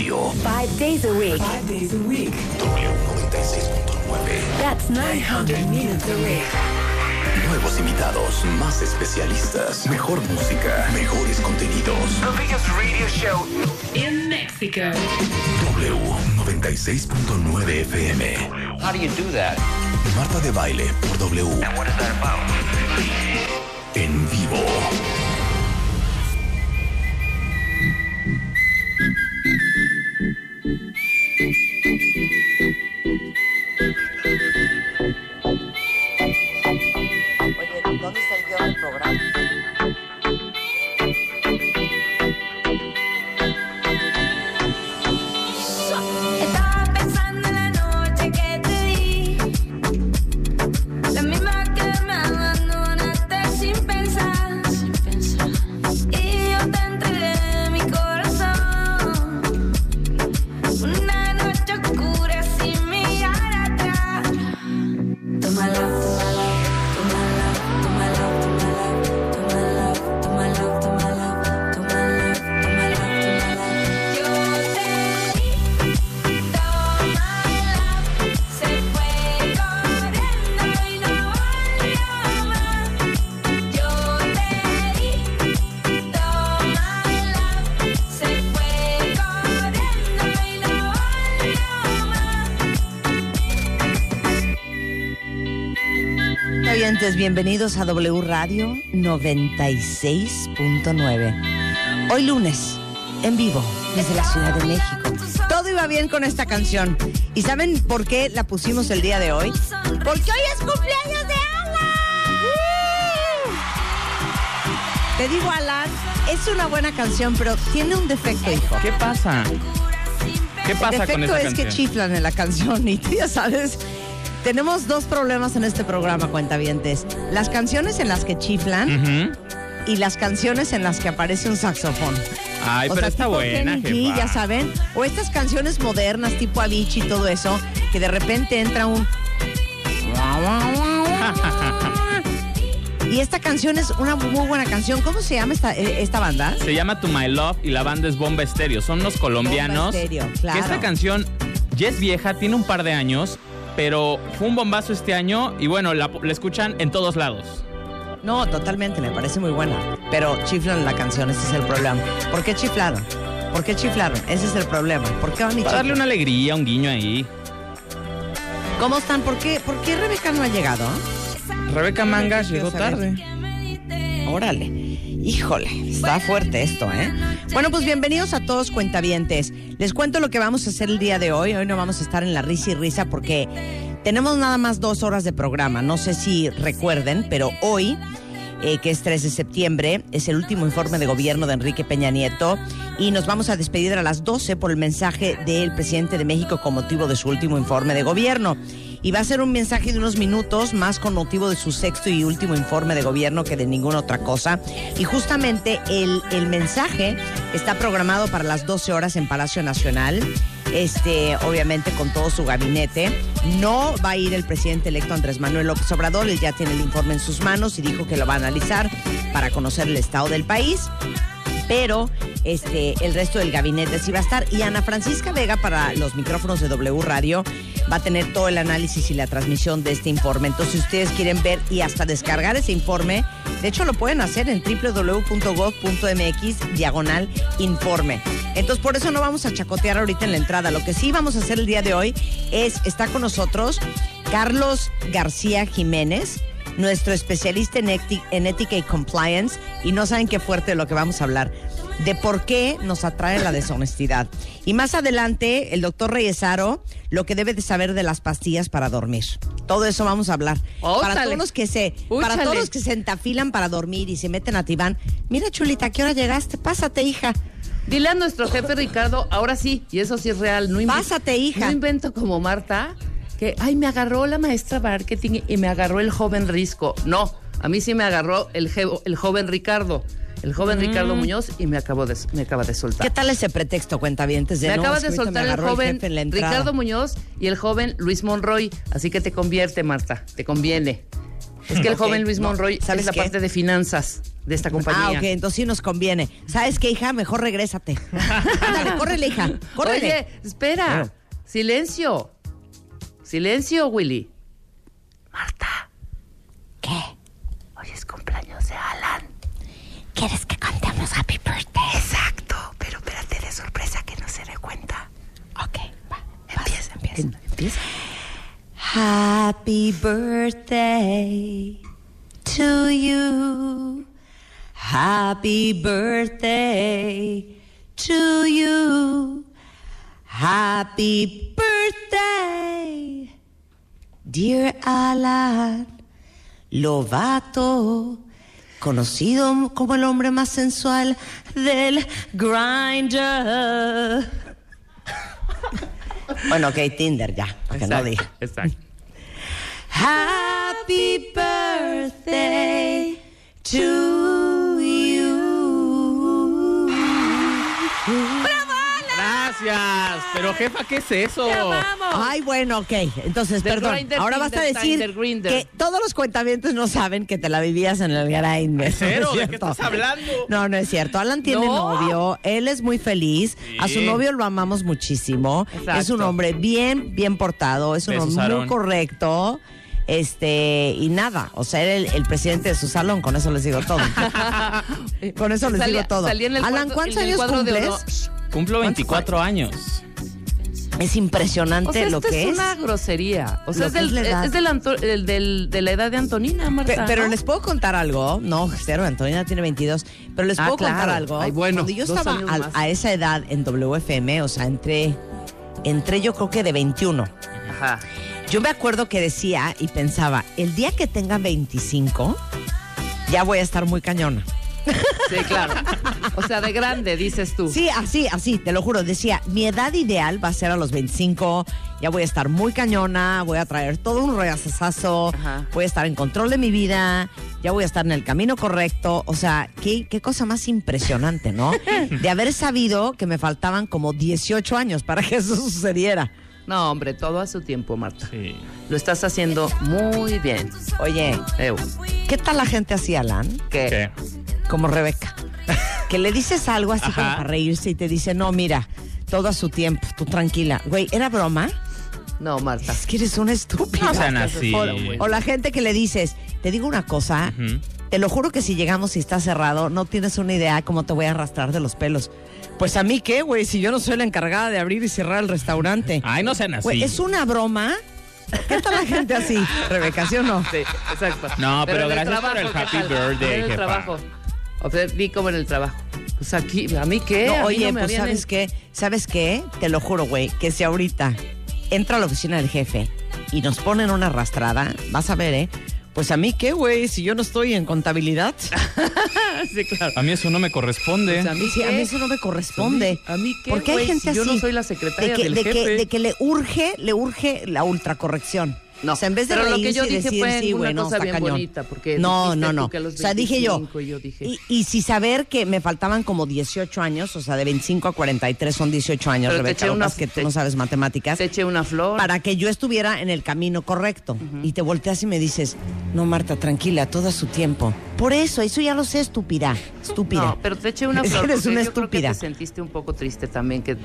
radio. Five days a week. Five days a week. W96.9. That's 900 minutes a week. Nuevos invitados, más especialistas, mejor música, mejores contenidos. The biggest radio show In Mexico. W96.9 FM. How do you do that? Marta de baile por W. And what is that about? En vivo. Música bienvenidos a W Radio 96.9. Hoy lunes, en vivo, desde la Ciudad de México. Todo iba bien con esta canción. ¿Y saben por qué la pusimos el día de hoy? Porque hoy es cumpleaños de Alan. Te digo, Alan, es una buena canción, pero tiene un defecto, hijo. ¿Qué pasa? ¿Qué El pasa con defecto esa es que chiflan en la canción y tú ya sabes. Tenemos dos problemas en este programa, cuentavientes. Las canciones en las que chiflan Ujú. y las canciones en las que aparece un saxofón. Ay, pero está tipo buena, Kenny G, jefa. ya saben. O estas canciones modernas, tipo Avicii y todo eso, que de repente entra un... Y esta canción es una muy buena canción. ¿Cómo se llama esta, eh, esta banda? Se llama To My Love y la banda es Bomba Estéreo. Son unos colombianos. Bomba Estéreo, Que claro. esta canción ya es vieja, tiene un par de años, pero fue un bombazo este año y bueno, la, la escuchan en todos lados. No, totalmente, me parece muy buena. Pero chiflan la canción, ese es el problema. ¿Por qué chiflaron? ¿Por qué chiflaron? Ese es el problema. ¿Por qué van y Para darle una alegría, un guiño ahí. ¿Cómo están? ¿Por qué, ¿Por qué Rebeca no ha llegado? Rebeca Mangas llegó tarde. Órale. Híjole, está fuerte esto, ¿eh? Bueno, pues bienvenidos a todos cuentavientes. Les cuento lo que vamos a hacer el día de hoy. Hoy no vamos a estar en la risa y risa porque tenemos nada más dos horas de programa. No sé si recuerden, pero hoy, eh, que es 3 de septiembre, es el último informe de gobierno de Enrique Peña Nieto y nos vamos a despedir a las 12 por el mensaje del presidente de México con motivo de su último informe de gobierno. Y va a ser un mensaje de unos minutos más con motivo de su sexto y último informe de gobierno que de ninguna otra cosa. Y justamente el, el mensaje está programado para las 12 horas en Palacio Nacional. Este, obviamente con todo su gabinete. No va a ir el presidente electo Andrés Manuel López Obrador, él ya tiene el informe en sus manos y dijo que lo va a analizar para conocer el estado del país pero este el resto del gabinete sí va a estar y Ana Francisca Vega para los micrófonos de W Radio va a tener todo el análisis y la transmisión de este informe. Entonces, si ustedes quieren ver y hasta descargar ese informe, de hecho lo pueden hacer en www.gov.mx diagonal informe. Entonces, por eso no vamos a chacotear ahorita en la entrada. Lo que sí vamos a hacer el día de hoy es, está con nosotros Carlos García Jiménez, nuestro especialista en, en ética y compliance, y no saben qué fuerte de lo que vamos a hablar, de por qué nos atrae la deshonestidad. Y más adelante, el doctor Reyesaro, lo que debe de saber de las pastillas para dormir. Todo eso vamos a hablar. Para todos los que se, para todos los que se entafilan para dormir y se meten a Tibán. Mira, chulita, ¿a qué hora llegaste? Pásate, hija. Dile a nuestro jefe Ricardo, ahora sí, y eso sí es real, no Pásate, hija. No invento como Marta, que, ay, me agarró la maestra marketing y me agarró el joven Risco. No, a mí sí me agarró el, joven Ricardo. El joven Ricardo Muñoz y me, acabó de, me acaba de soltar. Mm. ¿Qué tal ese pretexto, cuentavientes? De me no, acaba de soltar el joven en. Ricardo Muñoz y el joven Luis Monroy. Así que te convierte, Marta, te conviene. Es que el joven Luis no, Monroy ¿sabes es la qué? parte de finanzas de esta compañía. Ah, ok, entonces sí nos conviene. ¿Sabes qué, hija? Mejor regrésate. Ándale, córrele, hija. Córrele. Oye, espera. Silencio. Silencio, Willy. Marta. ¿Qué? Hoy es cumpleaños de Alan. ¿Quieres que cantemos Happy Birthday? Exacto. Pero espérate de sorpresa que no se dé cuenta. Ok, va. Empieza, empieza. Empieza. Happy birthday to you. Happy birthday to you. Happy birthday, dear Alan Lovato, conocido como el hombre más sensual del grinder. Bueno, ok, Tinder ya, porque no dije. Exacto. Happy birthday to Gracias. Pero jefa, ¿qué es eso? Te amamos. Ay, bueno, ok. Entonces, The perdón. grinder, Ahora vas a decir que todos los cuentavientes no saben que te la vivías en el grinder. Cero, ¿no es ¿de qué estás hablando? No, no es cierto. Alan tiene No. novio. Él es muy feliz. A su novio lo amamos muchísimo. Exacto. Es un hombre bien, bien portado. Es un Besos, hombre muy correcto. Este, y nada, o sea, era el, el presidente de su salón, con eso les digo todo. con eso les Salía- digo todo. salía en el Alan, ¿cuántos años cumples? Cumplo 24 años. Es impresionante O sea, lo que es es. una grosería. O sea, es, del- es es del Anto- el- del- de la edad de Antonina, Marta. Pe- pero ¿no? les puedo contar algo. No, cero, Antonina tiene 22. Pero les Ah, puedo claro. contar algo. Ay, bueno, Cuando yo estaba a, esa edad en WFM, o sea, entré, entré yo creo que de 21. Ajá. Yo me acuerdo que decía y pensaba, el día que tenga 25, ya voy a estar muy cañona. Sí, claro. O sea, de grande, dices tú. Sí, así, así, te lo juro. Decía, mi edad ideal va a ser a los 25, ya voy a estar muy cañona, voy a traer todo un regazazazo, voy a estar en control de mi vida, ya voy a estar en el camino correcto. O sea, qué, qué cosa más impresionante, ¿no? De haber sabido que me faltaban como 18 años para que eso sucediera. No, hombre, todo a su tiempo, Marta. Sí. Lo estás haciendo muy bien. Oye, Eu. ¿qué tal la gente así, Alan? ¿Qué? ¿Qué? Como Rebeca. Que le dices algo así como para reírse y te dice, no, mira, todo a su tiempo, tú tranquila. Güey, ¿era broma? No, Marta. Es que eres una estúpida. No sean así. O, o la gente que le dices, te digo una cosa, te lo juro que si llegamos y está cerrado, no tienes una idea cómo te voy a arrastrar de los pelos. Pues a mí qué, güey, si yo no soy la encargada de abrir y cerrar el restaurante. Ay, no sean así. Güey, ¿es una broma? ¿Qué tal la gente así? Rebeca, ¿sí o no? Sí, exacto. No, pero gracias por el ¿qué happy tal? birthday, jefa. trabajo. O sea, vi como en el trabajo. Pues aquí, ¿a mí qué? No, A mí oye, no me pues habían ¿sabes en- qué? ¿Sabes qué? Te lo juro, güey, que si ahorita entra a la oficina del jefe y nos ponen una arrastrada, vas a ver, ¿eh? Pues a mí qué, güey, si yo no estoy en contabilidad. Sí, claro. A mí eso no me corresponde. Pues a mí Sí, a qué? mí eso no me corresponde. ¿A mí qué, Porque hay güey? gente Si yo así. no soy la secretaria de que, del de que- jefe. de que le urge, le urge la ultracorrección. No, o sea, en vez de pero lo que yo y dije decir, fue sí, una güey, no, cosa bien cañón. bonita, porque no, no, no. o sea, dije yo, 25 y yo dije- y, y si saber que me faltaban como 18 años, o sea, de 25 a 43 son 18 años, Pero te Rebeca, eché una- que tú te- no sabes matemáticas. Te eché una flor. para que yo estuviera en el camino correcto. Y te volteas y me dices, no, Marta, tranquila, todo a su tiempo. Por eso, eso ya lo sé, estúpida. Estúpida. No, pero te eché una flor. eres una yo creo que te sentiste un poco triste también que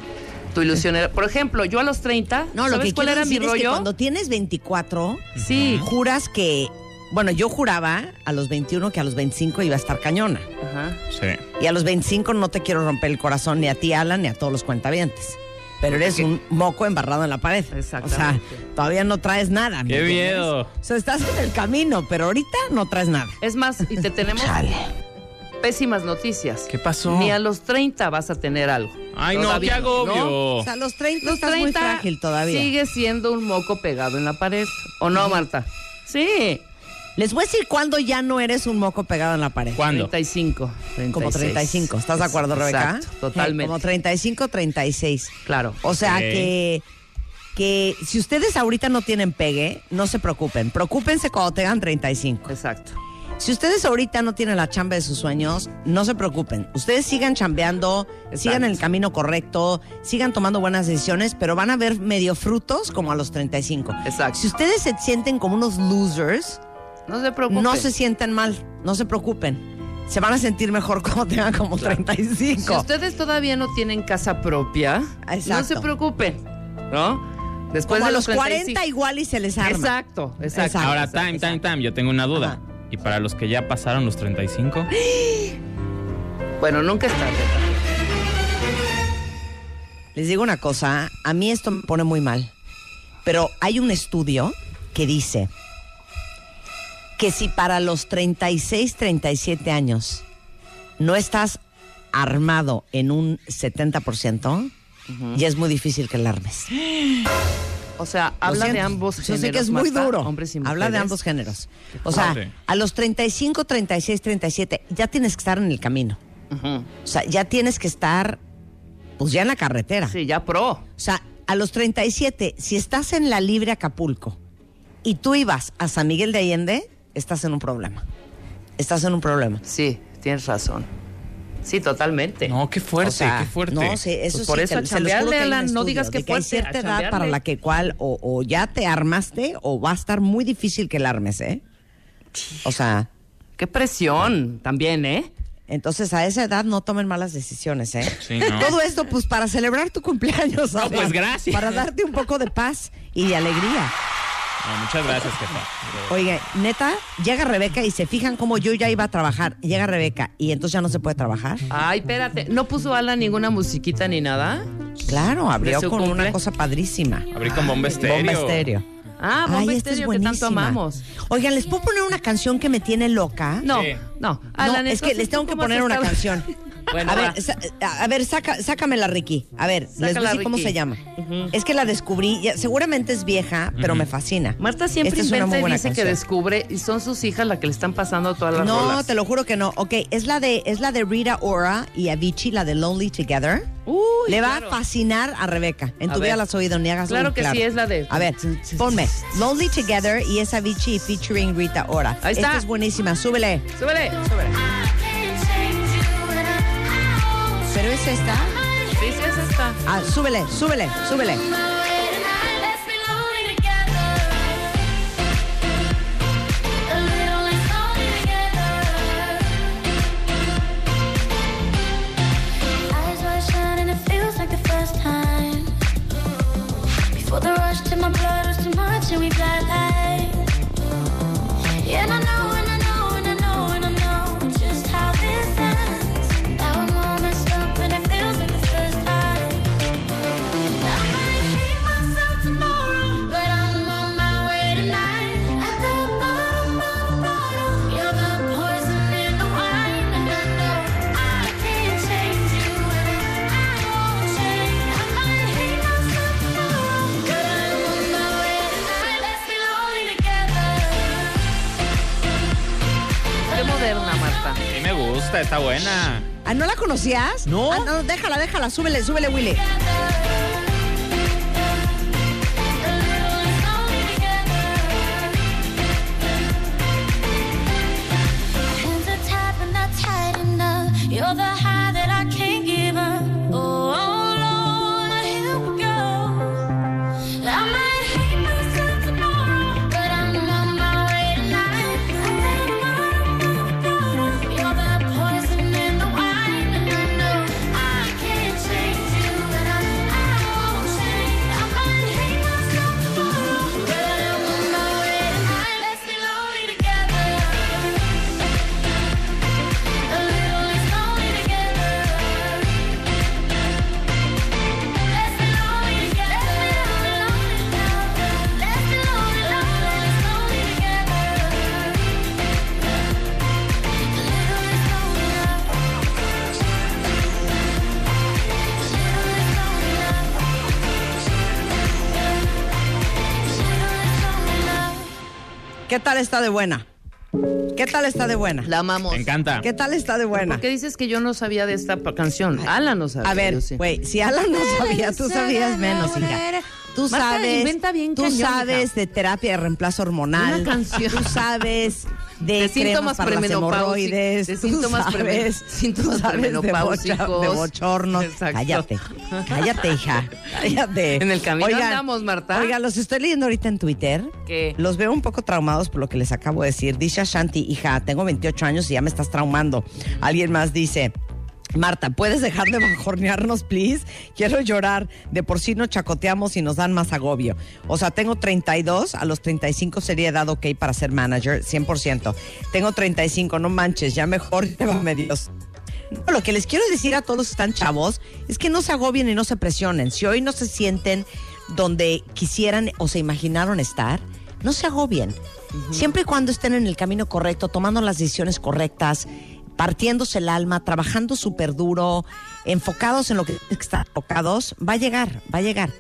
tu ilusión era. Por ejemplo, yo a los 30, No, lo ¿sabes que cuál quiero era mi decir es que rollo? cuando tienes 24, Sí. juras que, bueno, yo juraba a los 21 que a los 25 iba a estar cañona. Ajá. Sí. Y a los 25 no te quiero romper el corazón ni a ti, Alan, ni a todos los cuentavientes. Pero eres un moco embarrado en la pared. O sea, todavía no traes nada. ¿me ¡Qué miedo! O sea, estás en el camino, pero ahorita no traes nada. Es más, y te tenemos pésimas noticias. ¿Qué pasó? Ni a los 30 vas a tener algo. Ay, no, qué Todavía, agobio. ¿no? O sea, a los 30 Los estás 30 muy frágil todavía. sigue siendo un moco pegado en la pared. ¿O no, Marta? Sí. Les voy a decir cuándo ya no eres un moco pegado en la pared. ¿Cuándo? 35. Como 36. 35. ¿Estás de acuerdo, Rebeca? Exacto, totalmente. Eh, Como 35, 36. Claro. O sea Ok. que, que si ustedes ahorita no tienen pegue, no se preocupen. Preocúpense cuando tengan 35. Exacto. Si ustedes ahorita no tienen la chamba de sus sueños, no se preocupen. Ustedes sigan chambeando, sigan en el camino correcto, sigan tomando buenas decisiones, pero van a ver medio frutos como a los 35. Exacto. Si ustedes se sienten como unos losers, No se preocupen. no se sientan mal, no se preocupen. se van a sentir mejor cuando tengan como 35. Si ustedes todavía no tienen casa propia, no Exacto. se preocupen, ¿no? Después Como de a los 35 40 igual y se les arma. Exacto, exacto. Exacto. Ahora, exacto, time, time, time. Yo tengo una duda. Ajá. ¿Y para los que ya pasaron los 35? Bueno, nunca es tarde. Les digo una cosa, a mí esto me pone muy mal, pero hay un estudio que dice que si para los 36, 37 años no estás armado en un 70%, ya es muy difícil que la armes. O sea, habla de ambos Yo géneros. sé que es muy Marta, duro. Hombres y Habla de ambos géneros. O sea, a los 35, 36, 37, ya tienes que estar en el camino. O sea, ya tienes que estar, pues ya en la carretera. Sí, ya pro. O sea, a los 37, si estás en la Libre Acapulco y tú ibas a San Miguel de Allende, estás en un problema. Estás en un problema. Sí, tienes razón. Sí, totalmente. No, qué fuerte, O sea, qué fuerte. No, sí, eso Pues por sí, eso te- se los juro chambearle, que hay un Alan, no digas que de que hay cierta edad para la que cual o, o ya te armaste o va a estar muy difícil que la armes, ¿eh? O sea, Qué presión también, ¿eh? entonces a esa edad no tomen malas decisiones, ¿eh? Sí, no. Todo esto pues para celebrar tu cumpleaños, No, pues, gracias. Para darte un poco de paz y de alegría. No, muchas gracias, jefa. Oye, neta, llega Rebeca y se fijan cómo yo ya iba a trabajar. Llega Rebeca y entonces ya no se puede trabajar. Ay, espérate. ¿No puso Alan ninguna musiquita ni nada? Claro, abrió con cumple? una cosa padrísima. Abrí con bomba estéreo. Bomba estéreo. Ah, Bomba Ay, esta es Estéreo, que tanto amamos. Oigan, ¿les puedo poner una canción que me tiene loca? No, Sí. no. No, Alan, es que les tengo ¿tú que poner una estado? canción. Bueno, a ver, sa- a ver, saca, sácamela, Ricky. A ver, les voy a decir cómo Ricky. se llama. Es que la descubrí, ya- seguramente es vieja, pero me fascina. Marta siempre Esta es una inventa y buena dice que descubre y son sus hijas las que le están pasando todas las No, rolas. te lo juro que no. Ok, es la de, es la de Rita Ora y Avicii, la de Lonely Together. Uy, Le va claro. a fascinar a Rebeca. En A tu vida la has oído, ni hagas Claro un que sí, es la de- A ver, ponme Lonely Together y es Avicii featuring Rita Ora. Ahí está. Esta es buenísima, súbele. Súbele. Pero es esta. Sí, sí, es esta. Ah, súbele, súbele, súbele. Eyes wide shut and it feels like the first time. Before the rush to my blood was too much and we fly like. Yeah, and I know, and I know, está buena. Ah, ¿no la conocías? No. Ah, no, déjala, déjala, súbele, súbele, Willy. Tal está de buena? ¿Qué tal está de buena? La amamos. Me encanta. ¿Qué tal está de buena? ¿Por qué dices que yo no sabía de esta canción? Alan no sabía. A ver, sí. güey, si Alan no sabía, tú sabías menos, hija. Tú Marta, sabes, inventa bien tú cañón, sabes hija. de terapia de reemplazo hormonal. Una canción. Tú sabes de, De síntomas premenopáusicos, de síntomas sabes, síntomas premenopáusicos. De bochornos. Exacto. Cállate, cállate, hija, cállate. En el camino andamos, Marta. Oiga, los estoy leyendo ahorita en Twitter. ¿Qué? Los veo un poco traumados por lo que les acabo de decir. Dice Ashanti, hija, tengo 28 años y ya me estás traumando. Alguien más dice... Marta, ¿puedes dejar de bajornearnos, please? Quiero llorar. De por sí nos chacoteamos y nos dan más agobio. O sea, tengo 32, a los 35 sería edad ok para ser manager, 100%. Tengo 35, no manches, ya mejor llévame Dios. No, lo que les quiero decir a todos los que están chavos es que no se agobien y no se presionen. Si hoy no se sienten donde quisieran o se imaginaron estar, no se agobien. Siempre y cuando estén en el camino correcto, tomando las decisiones correctas, partiéndose el alma, trabajando súper duro, enfocados en lo que están enfocados, va a llegar, va a llegar.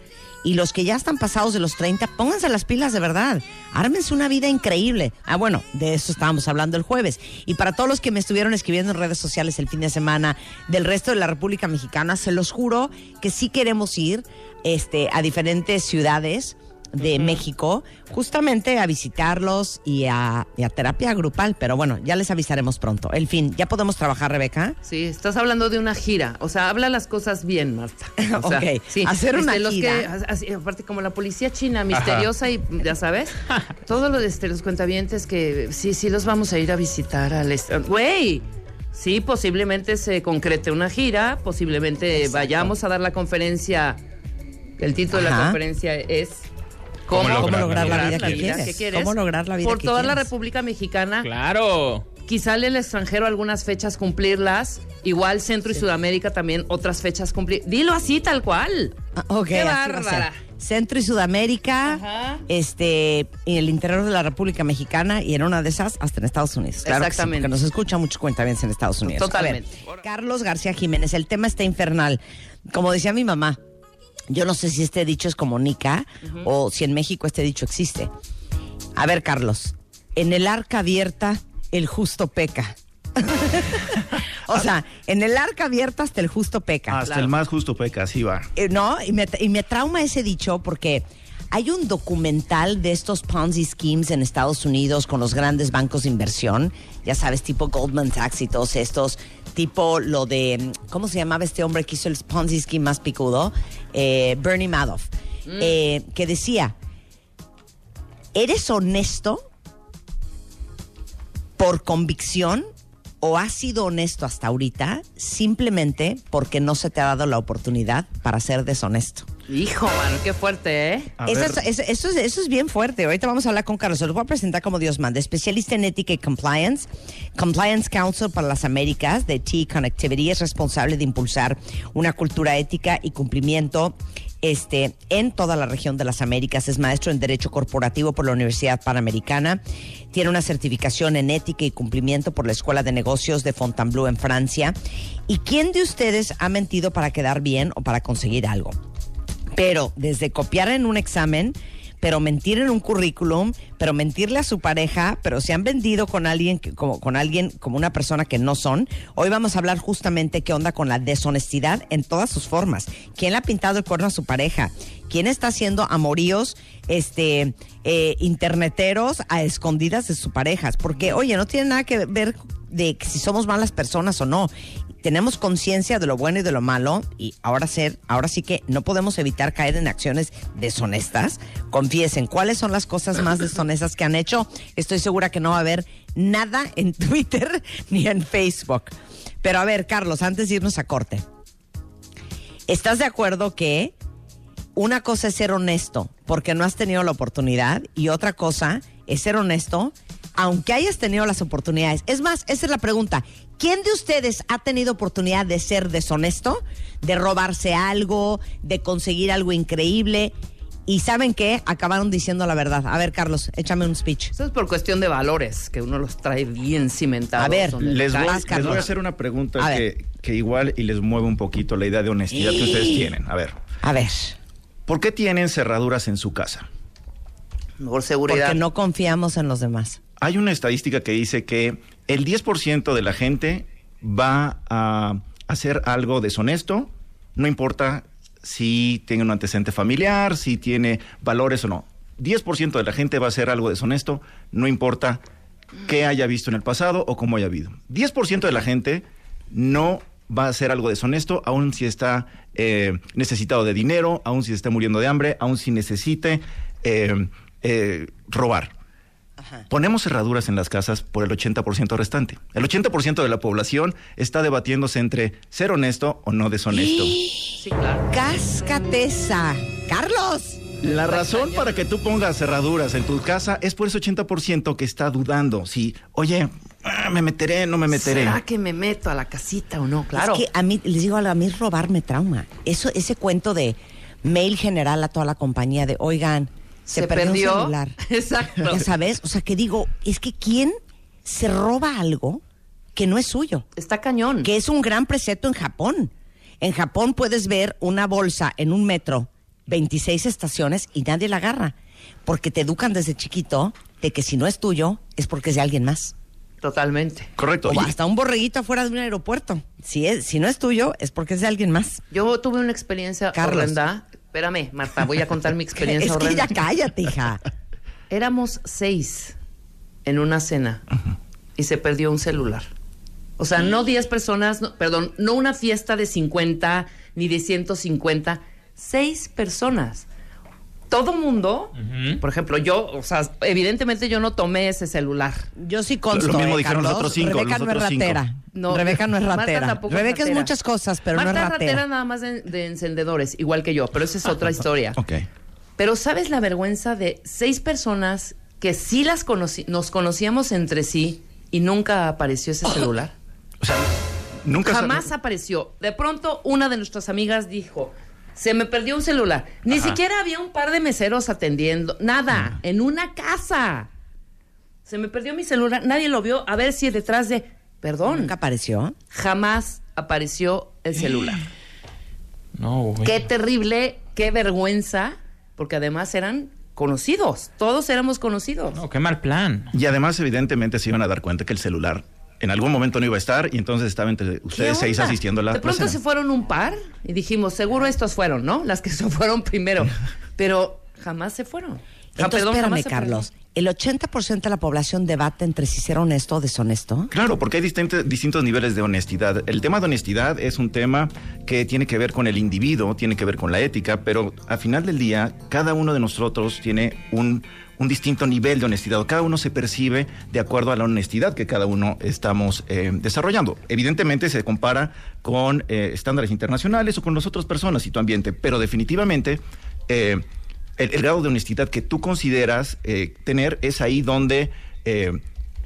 Y los que ya están pasados de los 30, pónganse las pilas de verdad. Ármense una vida increíble. Ah, bueno, de eso estábamos hablando el jueves. Y para todos los que me estuvieron escribiendo en redes sociales el fin de semana del resto de la República Mexicana, se los juro que sí queremos ir este, a diferentes ciudades de México, justamente a visitarlos y a, y a terapia grupal. Pero bueno, ya les avisaremos pronto. El fin, ¿ya podemos trabajar, Rebeca? Sí, estás hablando de una gira. O sea, habla las cosas bien, Marta. O sea, Ok, sí. hacer una Este, los gira. que- así, aparte, como la policía china, misteriosa y ya sabes, todos los, este, los cuentavientes que sí, sí los vamos a ir a visitar al Güey. Sí, posiblemente se concrete una gira, posiblemente vayamos a dar la conferencia. El título de la conferencia es ¿Cómo lograr lograr la la vida que quieres? ¿Cómo lograr la vida Por que toda la? República Mexicana Claro. quizá en el extranjero algunas fechas cumplirlas, igual Centro y Sudamérica también otras fechas cumplir. Dilo así tal cual. Ah, ok, Qué bárbara. Centro y Sudamérica, Ajá. este, y el interior de la República Mexicana y en una de esas hasta en Estados Unidos. Claro que sí, Exactamente. porque nos escucha muchos cuentavientes en Estados Unidos. Totalmente. Ver, Carlos García Jiménez, el tema está infernal. Como decía mi mamá, yo no sé si este dicho es como Nica o si en México este dicho existe. A ver, Carlos, en el arca abierta el justo peca. o sea, en el arca abierta hasta el justo peca. Hasta el más justo peca, así va. Eh, no, y me, y me trauma ese dicho porque hay un documental de estos Ponzi schemes en Estados Unidos con los grandes bancos de inversión, ya sabes, tipo Goldman Sachs y todos estos, tipo lo de, ¿cómo se llamaba este hombre que hizo el Ponzi scheme más picudo? Eh, Bernie Madoff, eh, que decía, ¿eres honesto por convicción o has sido honesto hasta ahorita simplemente porque no se te ha dado la oportunidad para ser deshonesto? Hijo, mano, qué fuerte, ¿eh? Eso es, eso, eso es, eso es bien fuerte. Ahorita vamos a hablar con Carlos. Se los voy a presentar como Dios manda. Especialista en ética y compliance. Compliance Council para las Américas de T Connectivity. Es responsable de impulsar una cultura ética y cumplimiento este, en toda la región de las Américas. Es maestro en Derecho Corporativo por la Universidad Panamericana. Tiene una certificación en ética y cumplimiento por la Escuela de Negocios de Fontainebleau en Francia. ¿Y quién de ustedes ha mentido para quedar bien o para conseguir algo? Pero desde copiar en un examen, pero mentir en un currículum, pero mentirle a su pareja, pero se han vendido con alguien que- como con alguien como una persona que no son. Hoy vamos a hablar justamente qué onda con la deshonestidad en todas sus formas. ¿Quién le ha pintado el cuerno a su pareja? ¿Quién está haciendo amoríos este eh, interneteros a escondidas de sus parejas? Porque, oye, no tiene nada que ver de si somos malas personas o no. Tenemos conciencia de lo bueno y de lo malo y ahora ser, ahora sí que no podemos evitar caer en acciones deshonestas. Confiesen cuáles son las cosas más deshonestas que han hecho. Estoy segura que no va a haber nada en Twitter ni en Facebook. Pero a ver, Carlos, antes de irnos a corte, ¿estás de acuerdo que una cosa es ser honesto porque no has tenido la oportunidad y otra cosa es ser honesto aunque hayas tenido las oportunidades. Es más, esa es la pregunta. ¿Quién de ustedes ha tenido oportunidad de ser deshonesto, de robarse algo, de conseguir algo increíble? Y saben qué? Acabaron diciendo la verdad. A ver, Carlos, échame un speech. Eso es por cuestión de valores, que uno los trae bien cimentados. A ver, Les voy, Vas, les voy a hacer una pregunta A ver. que, que igual y les mueve un poquito la idea de honestidad que ustedes tienen. A ver, A ver, ¿por qué tienen cerraduras en su casa? Por seguridad. porque no confiamos en los demás. Hay una estadística que dice que el 10% de la gente va a hacer algo deshonesto, no importa si tiene un antecedente familiar, si tiene valores o no. 10% de la gente va a hacer algo deshonesto, no importa qué haya visto en el pasado o cómo haya habido. 10% de la gente no va a hacer algo deshonesto, aun si está eh, necesitado de dinero, aun si está muriendo de hambre, aun si necesite eh, eh, robar. Ponemos cerraduras en las casas por el 80% restante. El 80% de la población está debatiéndose entre ser honesto o no deshonesto. Sí, claro. Cascateza. Carlos. La razón para que tú pongas cerraduras en tu casa es por ese 80% que está dudando. Si, oye, ah, me meteré, no me meteré. ¿Será que me meto a la casita o no? Claro. Es que a mí, les digo, a mí robar me trauma. Eso, ese cuento de mail general a toda la compañía de, oigan, se, Se perdió, perdió. un celular. Exacto. Ya sabes, o sea, que digo, es que ¿quién se roba algo que no es suyo? Está cañón. Que es un gran precepto en Japón. En Japón puedes ver una bolsa en un metro, 26 estaciones y nadie la agarra. Porque te educan desde chiquito de que si no es tuyo, es porque es de alguien más. Totalmente. Correcto. O Y- hasta un borreguito afuera de un aeropuerto. Si, es, si no es tuyo, es porque es de alguien más. Yo tuve una experiencia Carlos. horrenda. Espérame, Marta, voy a contar mi experiencia es que ya cállate, hija. Éramos seis en una cena y se perdió un celular. O sea, no 10 personas, no- perdón, no una fiesta de 50 ni de 150, seis personas. Todo mundo, por ejemplo, yo, o sea, evidentemente yo no tomé ese celular. Yo sí consto. Lo mismo ¿eh, dijeron los otros cinco, Rebeca los no es cinco. ratera. No, Rebeca no es Marta ratera. Rebeca es ratera. muchas cosas, pero Marta no es ratera. nada más de, de encendedores, igual que yo, pero esa es otra historia. Ok. Pero ¿sabes la vergüenza de seis personas que sí las conocí, nos conocíamos entre sí y nunca apareció ese celular? O sea, nunca Jamás apareció. De pronto una de nuestras amigas dijo, se me perdió un celular. Ni Ajá. siquiera había un par de meseros atendiendo, nada, en una casa. Se me perdió mi celular, nadie lo vio, a ver si detrás de, perdón, Nunca apareció. jamás apareció el celular. No, güey. Qué terrible, qué vergüenza, porque además eran conocidos, todos éramos conocidos. No, qué mal plan. Y además, evidentemente, se iban a dar cuenta que el celular en algún momento no iba a estar y entonces estaba entre ¿Qué ustedes seis asistiendo a la De pronto la se fueron un par y dijimos, seguro estos fueron, ¿no? Las que se fueron primero. Pero jamás se fueron. Entonces, perdón, espérame, Carlos. ¿El 80% de la población debate entre si ser honesto o deshonesto? Claro, porque hay distintos, distintos niveles de honestidad. El tema de honestidad es un tema que tiene que ver con el individuo, tiene que ver con la ética, pero al final del día, cada uno de nosotros tiene un, un distinto nivel de honestidad. Cada uno se percibe de acuerdo a la honestidad que cada uno estamos eh, desarrollando. Evidentemente se compara con eh, estándares internacionales o con las otras personas y tu ambiente, pero definitivamente... eh, el, el grado de honestidad que tú consideras eh, tener es ahí donde eh,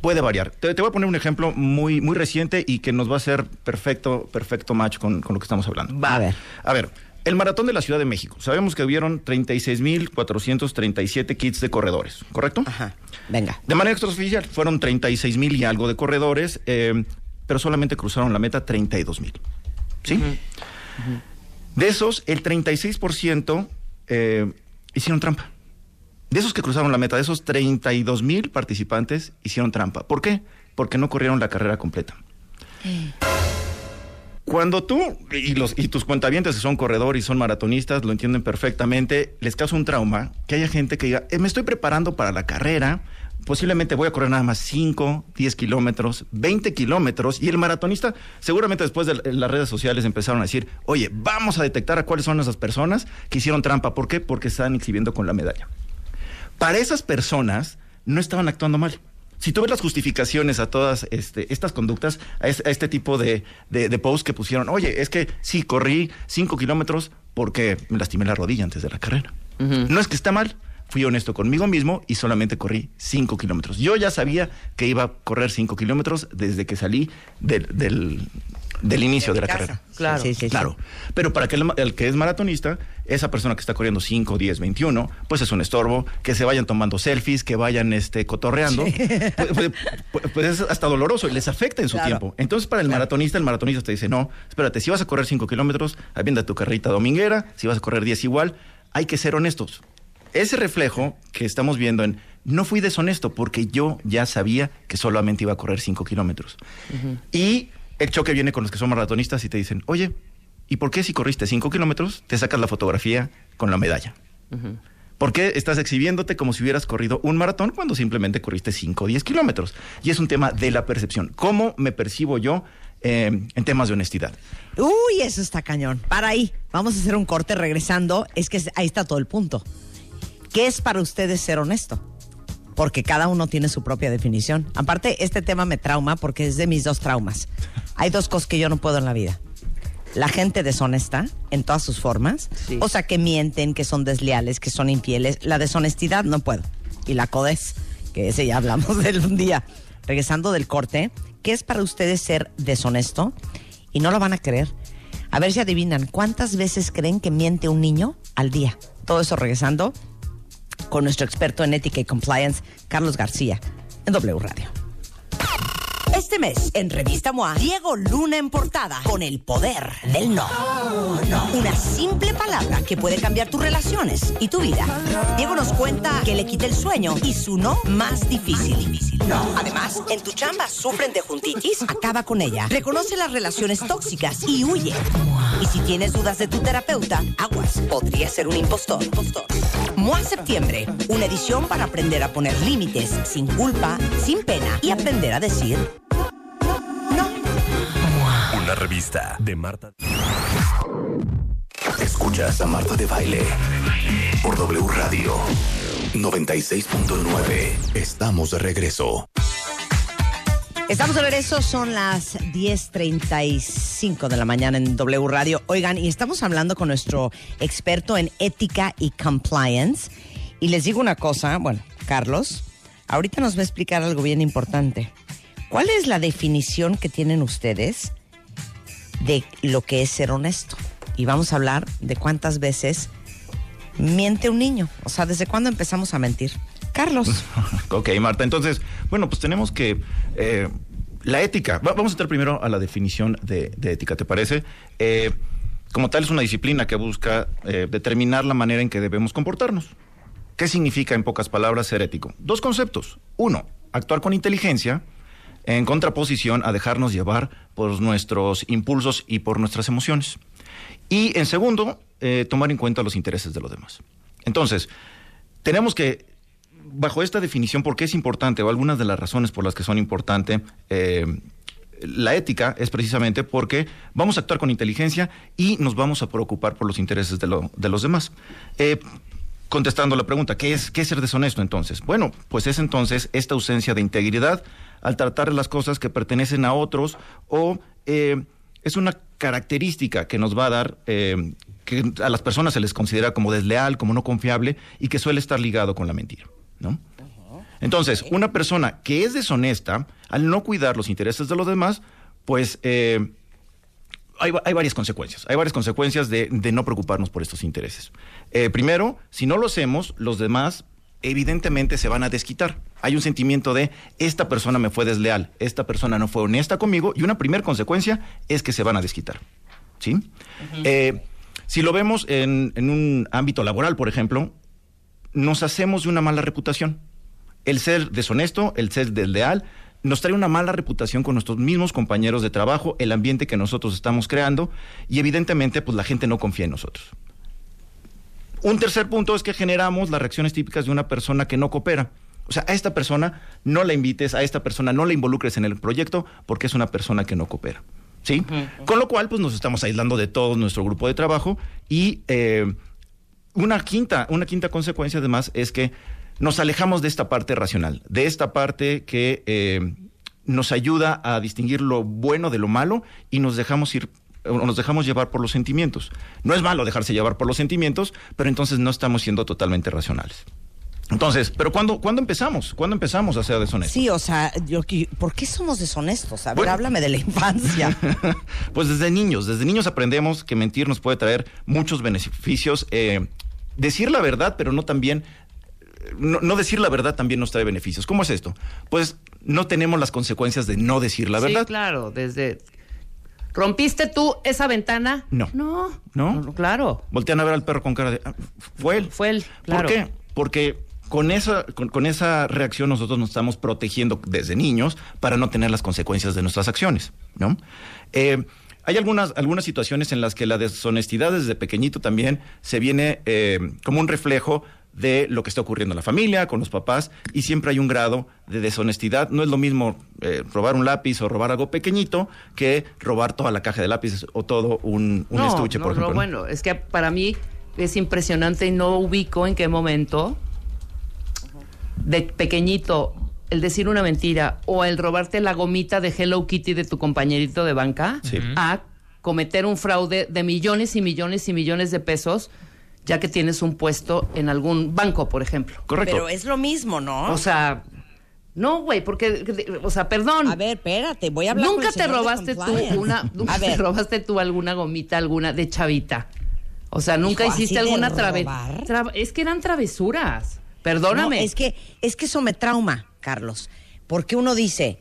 puede variar. Te, te voy a poner un ejemplo muy, muy reciente y que nos va a hacer perfecto, perfecto match con, con lo que estamos hablando. Va. A ver. A ver, el maratón de la Ciudad de México. Sabemos que hubieron 36.437 kits de corredores, ¿correcto? Ajá. Venga. De manera extraoficial, fueron 36 mil y algo de corredores, eh, pero solamente cruzaron la meta 32 mil. ¿Sí? De esos, el 36% eh, hicieron trampa. De esos que cruzaron la meta, de esos 32 mil participantes hicieron trampa. ¿Por qué? Porque no corrieron la carrera completa. Cuando tú y, los, y tus cuentavientes que son corredores y son maratonistas lo entienden perfectamente, les causa un trauma que haya gente que diga, "Eh, me estoy preparando para la carrera, posiblemente voy a correr nada más 5, 10 kilómetros, 20 kilómetros, y el maratonista seguramente después de la- las redes sociales empezaron a decir, oye, vamos a detectar a cuáles son esas personas que hicieron trampa. ¿Por qué? Porque están exhibiendo con la medalla. Para esas personas no estaban actuando mal. Si tú ves las justificaciones a todas este, estas conductas, a, es- a este tipo de, de, de posts que pusieron, oye, es que sí, corrí cinco kilómetros porque me lastimé la rodilla antes de la carrera. No es que está mal, fui honesto conmigo mismo y solamente corrí cinco kilómetros. Yo ya sabía que iba a correr cinco kilómetros desde que salí del, del, del inicio de la casa. carrera. Claro. Sí, sí, sí. Claro. Pero para que el, el que es maratonista, esa persona que está corriendo 5, 10, 21, pues es un estorbo, que se vayan tomando selfies, que vayan este, cotorreando, pues, pues- pues- pues es hasta doloroso y les afecta en su Claro. tiempo. Entonces, para el maratonista, el maratonista te dice, no, espérate, si vas a correr 5 kilómetros, avienta tu carrita dominguera, si vas a correr 10 igual, hay que ser honestos. Ese reflejo que estamos viendo en, no fui deshonesto porque yo ya sabía que solamente iba a correr 5 kilómetros. Y el choque viene con los que son maratonistas y te dicen, oye, ¿y por qué si corriste 5 kilómetros te sacas la fotografía con la medalla? ¿Por qué estás exhibiéndote como si hubieras corrido un maratón cuando simplemente corriste 5 o 10 kilómetros? Y es un tema de la percepción. ¿Cómo me percibo yo eh, en temas de honestidad? Uy, eso está cañón. Para ahí, vamos a hacer un corte regresando. Es que ahí está todo el punto. ¿Qué es para ustedes ser honesto? Porque cada uno tiene su propia definición. Aparte, este tema me trauma porque es de mis dos traumas. Hay dos cosas que yo no puedo en la vida. La gente deshonesta en todas sus formas. Sí. O sea, que mienten, que son desleales, que son infieles. La deshonestidad no puedo. Y la codez, que ese ya hablamos de él un día. Regresando del corte, ¿qué es para ustedes ser deshonesto? Y no lo van a creer. A ver si adivinan, ¿cuántas veces creen que miente un niño al día? Todo eso regresando con nuestro experto en ética y compliance, Carlos García, en W Radio. Este mes, en Revista MOA, Diego Luna en portada con el poder del no. Una simple palabra que puede cambiar tus relaciones y tu vida. Diego nos cuenta que le quita el sueño y su no más difícil. Además, en tu chamba sufren de juntitis, acaba con ella. Reconoce las relaciones tóxicas y huye. Y si tienes dudas de tu terapeuta, aguas, podría ser un impostor. MOA Septiembre, una edición para aprender a poner límites sin culpa, sin pena y aprender a decir Una revista de Marta. Escuchas a Marta de Baile por W Radio 96.9. Estamos de regreso. Estamos de regreso, son las 10.35 de la mañana en W Radio. Oigan, y estamos hablando con nuestro experto en ética y compliance. Y les digo una cosa, bueno, Carlos, ahorita nos va a explicar algo bien importante. ¿Cuál es la definición que tienen ustedes de lo que es ser honesto? Y vamos a hablar de cuántas veces miente un niño. O sea, ¿desde cuándo empezamos a mentir? Carlos. Ok, Marta. Entonces, bueno, pues tenemos que... eh, la ética. Va- vamos a entrar primero a la definición de, ética, ¿te parece? Eh, como tal, es una disciplina que busca eh, determinar la manera en que debemos comportarnos. ¿Qué significa, en pocas palabras, ser ético? Dos conceptos. Uno, actuar con inteligencia en contraposición a dejarnos llevar por nuestros impulsos y por nuestras emociones. Y en segundo, tomar en cuenta los intereses de los demás. Entonces, tenemos que, bajo esta definición, ¿por qué es importante? O algunas de las razones por las que son importantes, eh, la ética es precisamente porque vamos a actuar con inteligencia y nos vamos a preocupar por los intereses de, de los demás. Eh, contestando la pregunta, ¿qué es, ¿qué es ser deshonesto entonces? Bueno, pues es entonces esta ausencia de integridad al tratar las cosas que pertenecen a otros o eh, es una característica que nos va a dar, que a las personas se les considera como desleal, como no confiable y que suele estar ligado con la mentira, ¿no? Entonces, una persona que es deshonesta, al no cuidar los intereses de los demás, pues eh, hay, va- hay varias consecuencias. Hay varias consecuencias de, de no preocuparnos por estos intereses. Eh, primero, si no lo hacemos, los demás evidentemente se van a desquitar. Hay un sentimiento de esta persona me fue desleal, esta persona no fue honesta conmigo y una primera consecuencia es que se van a desquitar. ¿Sí? Eh, si lo vemos en, en un ámbito laboral, por ejemplo, nos hacemos de una mala reputación. El ser deshonesto, el ser desleal, nos trae una mala reputación con nuestros mismos compañeros de trabajo, el ambiente que nosotros estamos creando y evidentemente pues la gente no confía en nosotros. Un tercer punto es que generamos las reacciones típicas de una persona que no coopera. O sea, a esta persona no la invites, a esta persona no la involucres en el proyecto porque es una persona que no coopera. ¿Sí? Con lo cual, pues nos estamos aislando de todo nuestro grupo de trabajo y eh, una quinta, una quinta consecuencia además es que nos alejamos de esta parte racional, de esta parte que eh, nos ayuda a distinguir lo bueno de lo malo y nos dejamos ir o nos dejamos llevar por los sentimientos. No es malo dejarse llevar por los sentimientos, pero entonces no estamos siendo totalmente racionales. Entonces, pero ¿cuándo, ¿cuándo empezamos? ¿Cuándo empezamos a ser deshonestos? Sí, o sea, yo, ¿por qué somos deshonestos? A ver, Bueno. háblame de la infancia. pues desde niños, desde niños aprendemos que mentir nos puede traer muchos beneficios. eh, decir la verdad, pero no también, no, no decir la verdad también nos trae beneficios. ¿Cómo es esto? Pues no tenemos las consecuencias de no decir la verdad. Sí, claro, desde... ¿Rompiste tú esa ventana? No. No. ¿No? claro. Voltean a ver al perro con cara de, "Ah, fue él. Fue él, claro. ¿Por qué? Porque con esa, con, con esa reacción nosotros nos estamos protegiendo desde niños para no tener las consecuencias de nuestras acciones, ¿no? Eh, hay algunas, algunas situaciones en las que la deshonestidad desde pequeñito también se viene eh, como un reflejo de lo que está ocurriendo en la familia, con los papás, y siempre hay un grado de deshonestidad. No es lo mismo eh, robar un lápiz o robar algo pequeñito que robar toda la caja de lápices o todo un, un no, estuche, no, por ejemplo. No, ¿no? bueno, es que para mí es impresionante y no ubico en qué momento de pequeñito el decir una mentira o el robarte la gomita de Hello Kitty de tu compañerito de banca Sí. a cometer un fraude de millones y millones y millones de pesos ya que tienes un puesto en algún banco, por ejemplo. Correcto. Pero es lo mismo, ¿no? O sea, no, güey, porque, o sea, perdón. a ver, espérate, voy a hablar con Nunca el te señor de robaste tú una, nunca A te robaste tú alguna gomita, alguna de chavita. O sea, nunca Hijo, ¿así hiciste alguna travesura. es que eran travesuras. Perdóname. No, es que, es que eso me trauma, Carlos. Porque uno dice,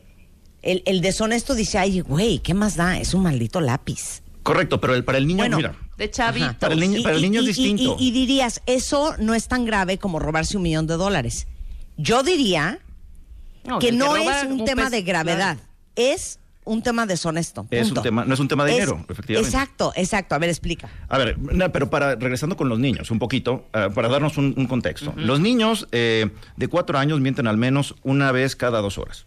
el, el deshonesto dice, ay, güey, ¿qué más da? Es un maldito lápiz. Correcto, pero el, para el niño, Bueno, mira, de chavito. Para el niño- para el niño es distinto. Y, y dirías, eso no es tan grave como robarse un millón de dólares. Yo diría que no es un tema pez- de gravedad, es un tema deshonesto. Es un tema- no es un tema de Es- dinero, efectivamente. Exacto, exacto. A ver, explica. A ver, pero para regresando con los niños, un poquito, ah, para darnos un, un contexto. Los niños eh, de cuatro años mienten al menos una vez cada dos horas.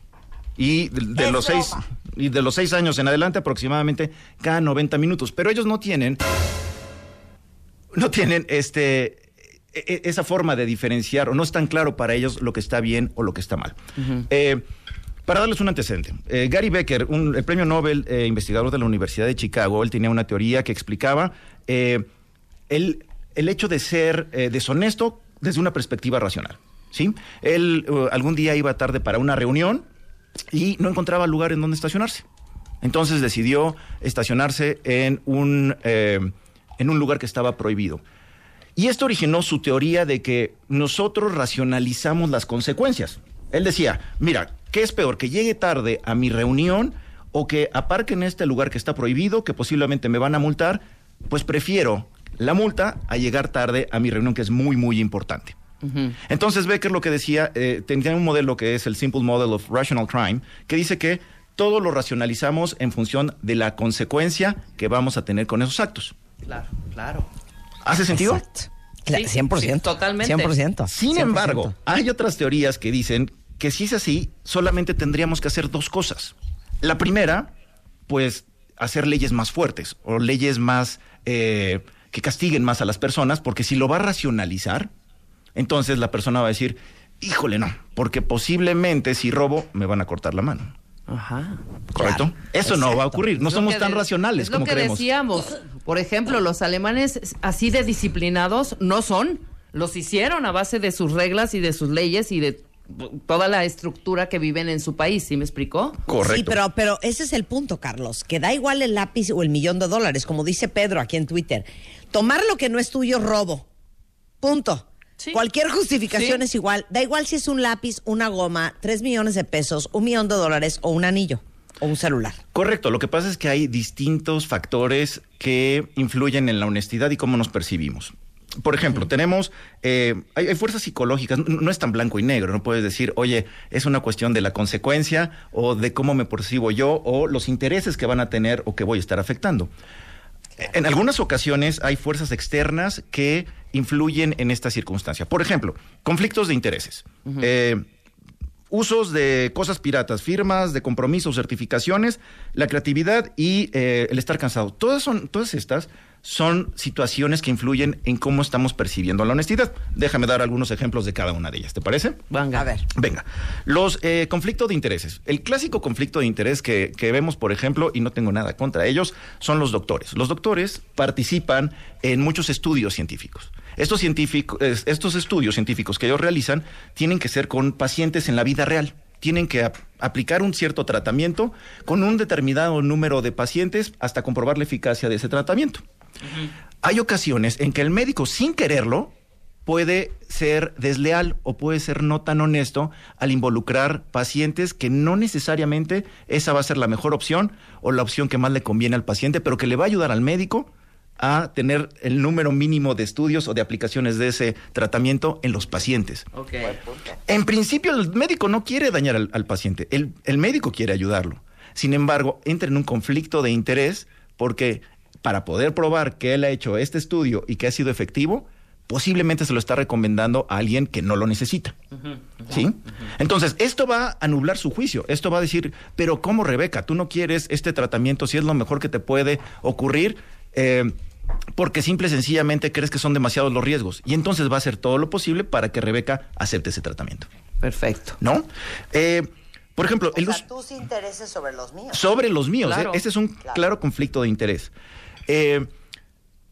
Y de, los seis y de los seis años en adelante aproximadamente cada 90 minutos. Pero ellos no tienen, no tienen este e- e- esa forma de diferenciar o no es tan claro para ellos lo que está bien o lo que está mal. Eh, para darles un antecedente, eh, Gary Becker, un, el premio Nobel eh, investigador de la Universidad de Chicago, él tenía una teoría que explicaba eh, el, el hecho de ser deshonesto desde una perspectiva racional. ¿sí? Él algún día iba tarde para una reunión y no encontraba lugar en donde estacionarse. Entonces decidió estacionarse en un, en un lugar que estaba prohibido. Y esto originó su teoría de que nosotros racionalizamos las consecuencias. Él decía, mira, ¿qué es peor? ¿Que llegue tarde a mi reunión o que aparque en este lugar que está prohibido, que posiblemente me van a multar? Pues prefiero la multa a llegar tarde a mi reunión, que es muy, muy importante. Entonces Becker lo que decía, eh, tenía un modelo que es el Simple Model of Rational Crime, que dice que todo lo racionalizamos en función de la consecuencia que vamos a tener con esos actos. Claro, claro. ¿Hace sentido? Exacto. Cla- Sí, 100%. sí, totalmente. 100%. Sin 100%. embargo, hay otras teorías que dicen que si es así, solamente tendríamos que hacer dos cosas. La primera, pues hacer leyes más fuertes o leyes más eh, que castiguen más a las personas, porque si lo va a racionalizar, entonces la persona va a decir, híjole, no, porque posiblemente si robo me van a cortar la mano. Ajá. ¿Correcto? Claro, Eso no va a ocurrir. No lo somos tan de- racionales es lo como que creemos. decíamos. Por ejemplo, los alemanes así de disciplinados no son. Los hicieron a base de sus reglas y de sus leyes y de toda la estructura que viven en su país. ¿Sí me explicó? Correcto. Sí, pero, pero ese es el punto, Carlos, que da igual el lápiz o el millón de dólares, como dice Pedro aquí en Twitter. Tomar lo que no es tuyo es robo. Punto. Sí. Cualquier justificación Sí. es igual. Da igual si es un lápiz, una goma, tres millones de pesos, un millón de dólares o un anillo o un celular. Correcto, lo que pasa es que hay distintos factores que influyen en la honestidad y cómo nos percibimos. Por ejemplo, tenemos, eh, hay, hay fuerzas psicológicas, no, no es tan blanco y negro, no puedes decir, oye, es una cuestión de la consecuencia o de cómo me percibo yo o los intereses que van a tener o que voy a estar afectando. En algunas ocasiones hay fuerzas externas que influyen en esta circunstancia. Por ejemplo, conflictos de intereses. Eh, usos de cosas piratas, firmas de compromisos, certificaciones, la creatividad y eh, el estar cansado. Todas, son, todas estas son situaciones que influyen en cómo estamos percibiendo la honestidad. Déjame dar algunos ejemplos de cada una de ellas, ¿te parece? Venga. A ver. Venga, los eh, conflictos de intereses. El clásico conflicto de interés que, que vemos, por ejemplo, y no tengo nada contra ellos, son los doctores. Los doctores participan en muchos estudios científicos. Estos, científicos, es- estos estudios científicos que ellos realizan tienen que ser con pacientes en la vida real. Tienen que ap- aplicar un cierto tratamiento con un determinado número de pacientes hasta comprobar la eficacia de ese tratamiento. Hay ocasiones en que el médico, sin quererlo, puede ser desleal o puede ser no tan honesto al involucrar pacientes que no necesariamente esa va a ser la mejor opción o la opción que más le conviene al paciente, pero que le va a ayudar al médico a tener el número mínimo de estudios o de aplicaciones de ese tratamiento en los pacientes. En principio, el médico no quiere dañar al, al paciente, el, el médico quiere ayudarlo. Sin embargo, entra en un conflicto de interés porque para poder probar que él ha hecho este estudio y que ha sido efectivo, posiblemente se lo está recomendando a alguien que no lo necesita. ¿Sí? Entonces, esto va a nublar su juicio. Esto va a decir, pero ¿cómo, Rebeca? Tú no quieres este tratamiento si es lo mejor que te puede ocurrir. Eh, porque simple y sencillamente crees que son demasiados los riesgos. Y entonces va a hacer todo lo posible para que Rebeca acepte ese tratamiento. Perfecto. ¿No? Eh, por ejemplo, el uso- tus intereses sobre los míos. sobre los míos. Claro. ¿eh? Ese es un claro. conflicto de interés. Eh,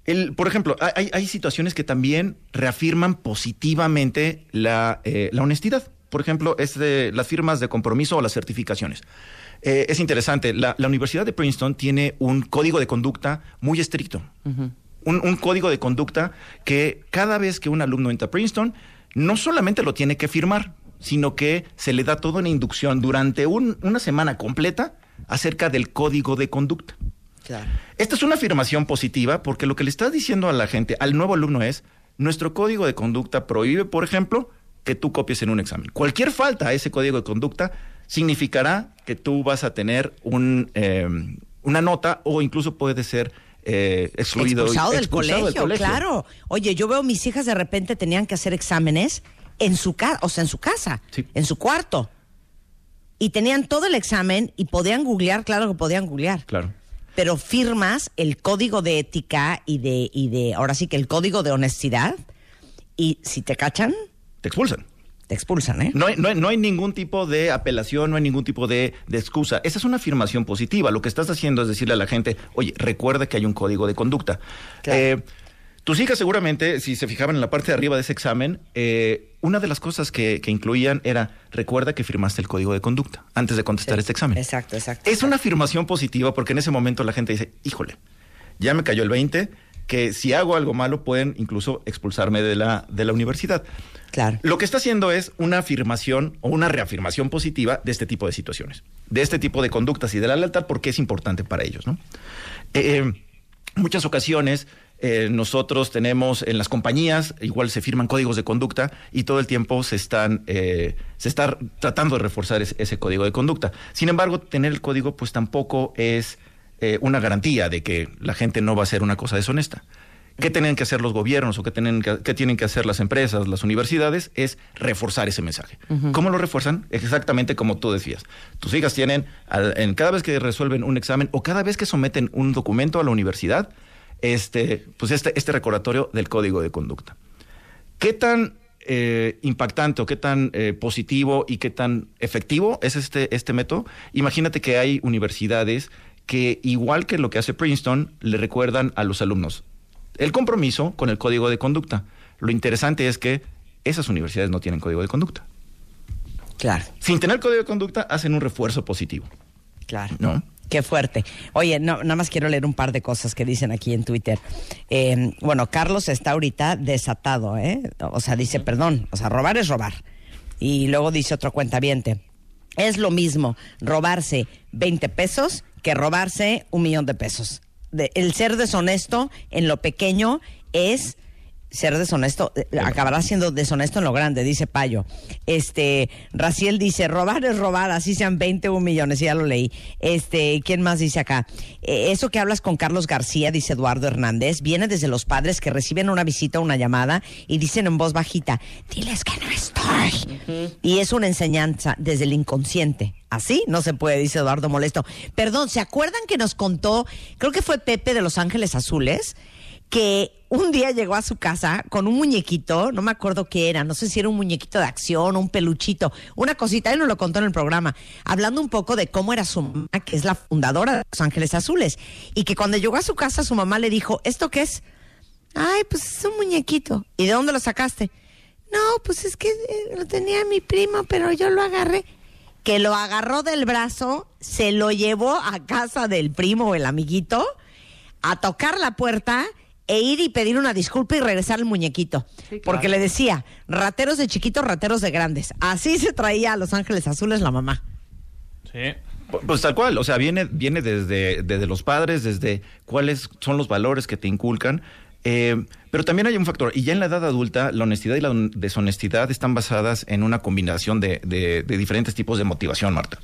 el- por ejemplo, hay- situaciones que también reafirman positivamente la, eh, la honestidad. Por ejemplo, es de las firmas de compromiso o las certificaciones. Eh, es interesante, la, la Universidad de Princeton tiene un código de conducta muy estricto. un, un código de conducta que cada vez que un alumno entra a Princeton, no solamente lo tiene que firmar, sino que se le da toda una inducción durante un- una semana completa acerca del código de conducta. Claro. Esta es una afirmación positiva porque lo que le estás diciendo a la gente, al nuevo alumno es, nuestro código de conducta prohíbe, por ejemplo, que tú copies en un examen. Cualquier falta a ese código de conducta significará que tú vas a tener un, eh, una nota o incluso puede ser eh, excluido. expulsado, del, expulsado colegio, claro. Oye, yo veo mis hijas de repente tenían que hacer exámenes en su casa, o sea, en su casa, Sí. en su cuarto. Y tenían todo el examen y podían googlear, claro que podían googlear. Claro. Pero firmas el código de ética y de, y de, ahora sí que el código de honestidad. Y si te cachan, Te expulsan. te expulsan, ¿eh? No hay, no, hay, no hay ningún tipo de apelación, no hay ningún tipo de, de excusa. Esa es una afirmación positiva. Lo que estás haciendo es decirle a la gente, oye, recuerda que hay un código de conducta. Claro. Eh, tus hijas seguramente, si se fijaban en la parte de arriba de ese examen, eh, una de las cosas que, que incluían era, recuerda que firmaste el código de conducta antes de contestar este examen. Exacto, exacto. Es una afirmación positiva porque en ese momento la gente dice, híjole, ya me cayó el 20, que si hago algo malo pueden incluso expulsarme de la, de la universidad. Claro. Lo que está haciendo es una afirmación o una reafirmación positiva de este tipo de situaciones, de este tipo de conductas y de la lealtad porque es importante para ellos, ¿no? Eh, eh, muchas ocasiones eh, nosotros tenemos en las compañías, igual se firman códigos de conducta y todo el tiempo se están, eh, se está tratando de reforzar ese, ese código de conducta. Sin embargo, tener el código pues tampoco es eh, una garantía de que la gente no va a hacer una cosa deshonesta. ¿Qué tienen que hacer los gobiernos o qué tienen que, qué tienen que hacer las empresas, las universidades? Es reforzar ese mensaje. ¿Cómo lo refuerzan? Exactamente como tú decías. Tus hijas tienen, al- en cada vez que resuelven un examen o cada vez que someten un documento a la universidad, este, pues este, este recordatorio del código de conducta. ¿Qué tan eh, impactante o qué tan eh, positivo y qué tan efectivo es este, este método? Imagínate que hay universidades que, igual que lo que hace Princeton, le recuerdan a los alumnos el compromiso con el código de conducta. Lo interesante es que esas universidades no tienen código de conducta. Claro, Sin tener código de conducta, hacen un refuerzo positivo, claro. ¿no? Qué fuerte. Oye, no, nada más quiero leer un par de cosas que dicen aquí en Twitter. Eh, bueno, Carlos está ahorita desatado, ¿eh? O sea, dice, perdón, o sea, robar es robar. Y luego dice otro cuentaviente, es lo mismo robarse 20 pesos que robarse un millón de pesos. De- el ser deshonesto en lo pequeño es ser deshonesto, eh, acabará siendo deshonesto en lo grande, dice Payo. Este, Raciel dice, robar es robar, así sean 20 o un millones, ya lo leí. Este, ¿quién más dice acá? Eh, eso que hablas con Carlos García, dice Eduardo Hernández, viene desde los padres que reciben una visita o una llamada y dicen en voz bajita, diles que no estoy. Y es una enseñanza desde el inconsciente. Así no se puede, dice Eduardo Molesto. Perdón, ¿se acuerdan que nos contó, creo que fue Pepe de Los Ángeles Azules? que un día llegó a su casa con un muñequito, no me acuerdo qué era, no sé si era un muñequito de acción o un peluchito, una cosita, él nos lo contó en el programa, hablando un poco de cómo era su mamá, que es la fundadora de Los Ángeles Azules, y que cuando llegó a su casa su mamá le dijo, ¿esto qué es? Ay, pues es un muñequito. ¿Y de dónde lo sacaste? No, pues es que eh, lo tenía mi primo, pero yo lo agarré. Que lo agarró del brazo, se lo llevó a casa del primo o el amiguito, a tocar la puerta e ir y pedir una disculpa y regresar el muñequito. claro. Porque le decía, rateros de chiquitos, rateros de grandes. Así se traía a Los Ángeles Azules la mamá. Sí. Pu- Pues tal cual, o sea, viene, viene desde, desde los padres, desde cuáles son los valores que te inculcan. Eh, pero también hay un factor, y ya en la edad adulta, la honestidad y la deshonestidad están basadas en una combinación de, de- de diferentes tipos de motivación, Marta.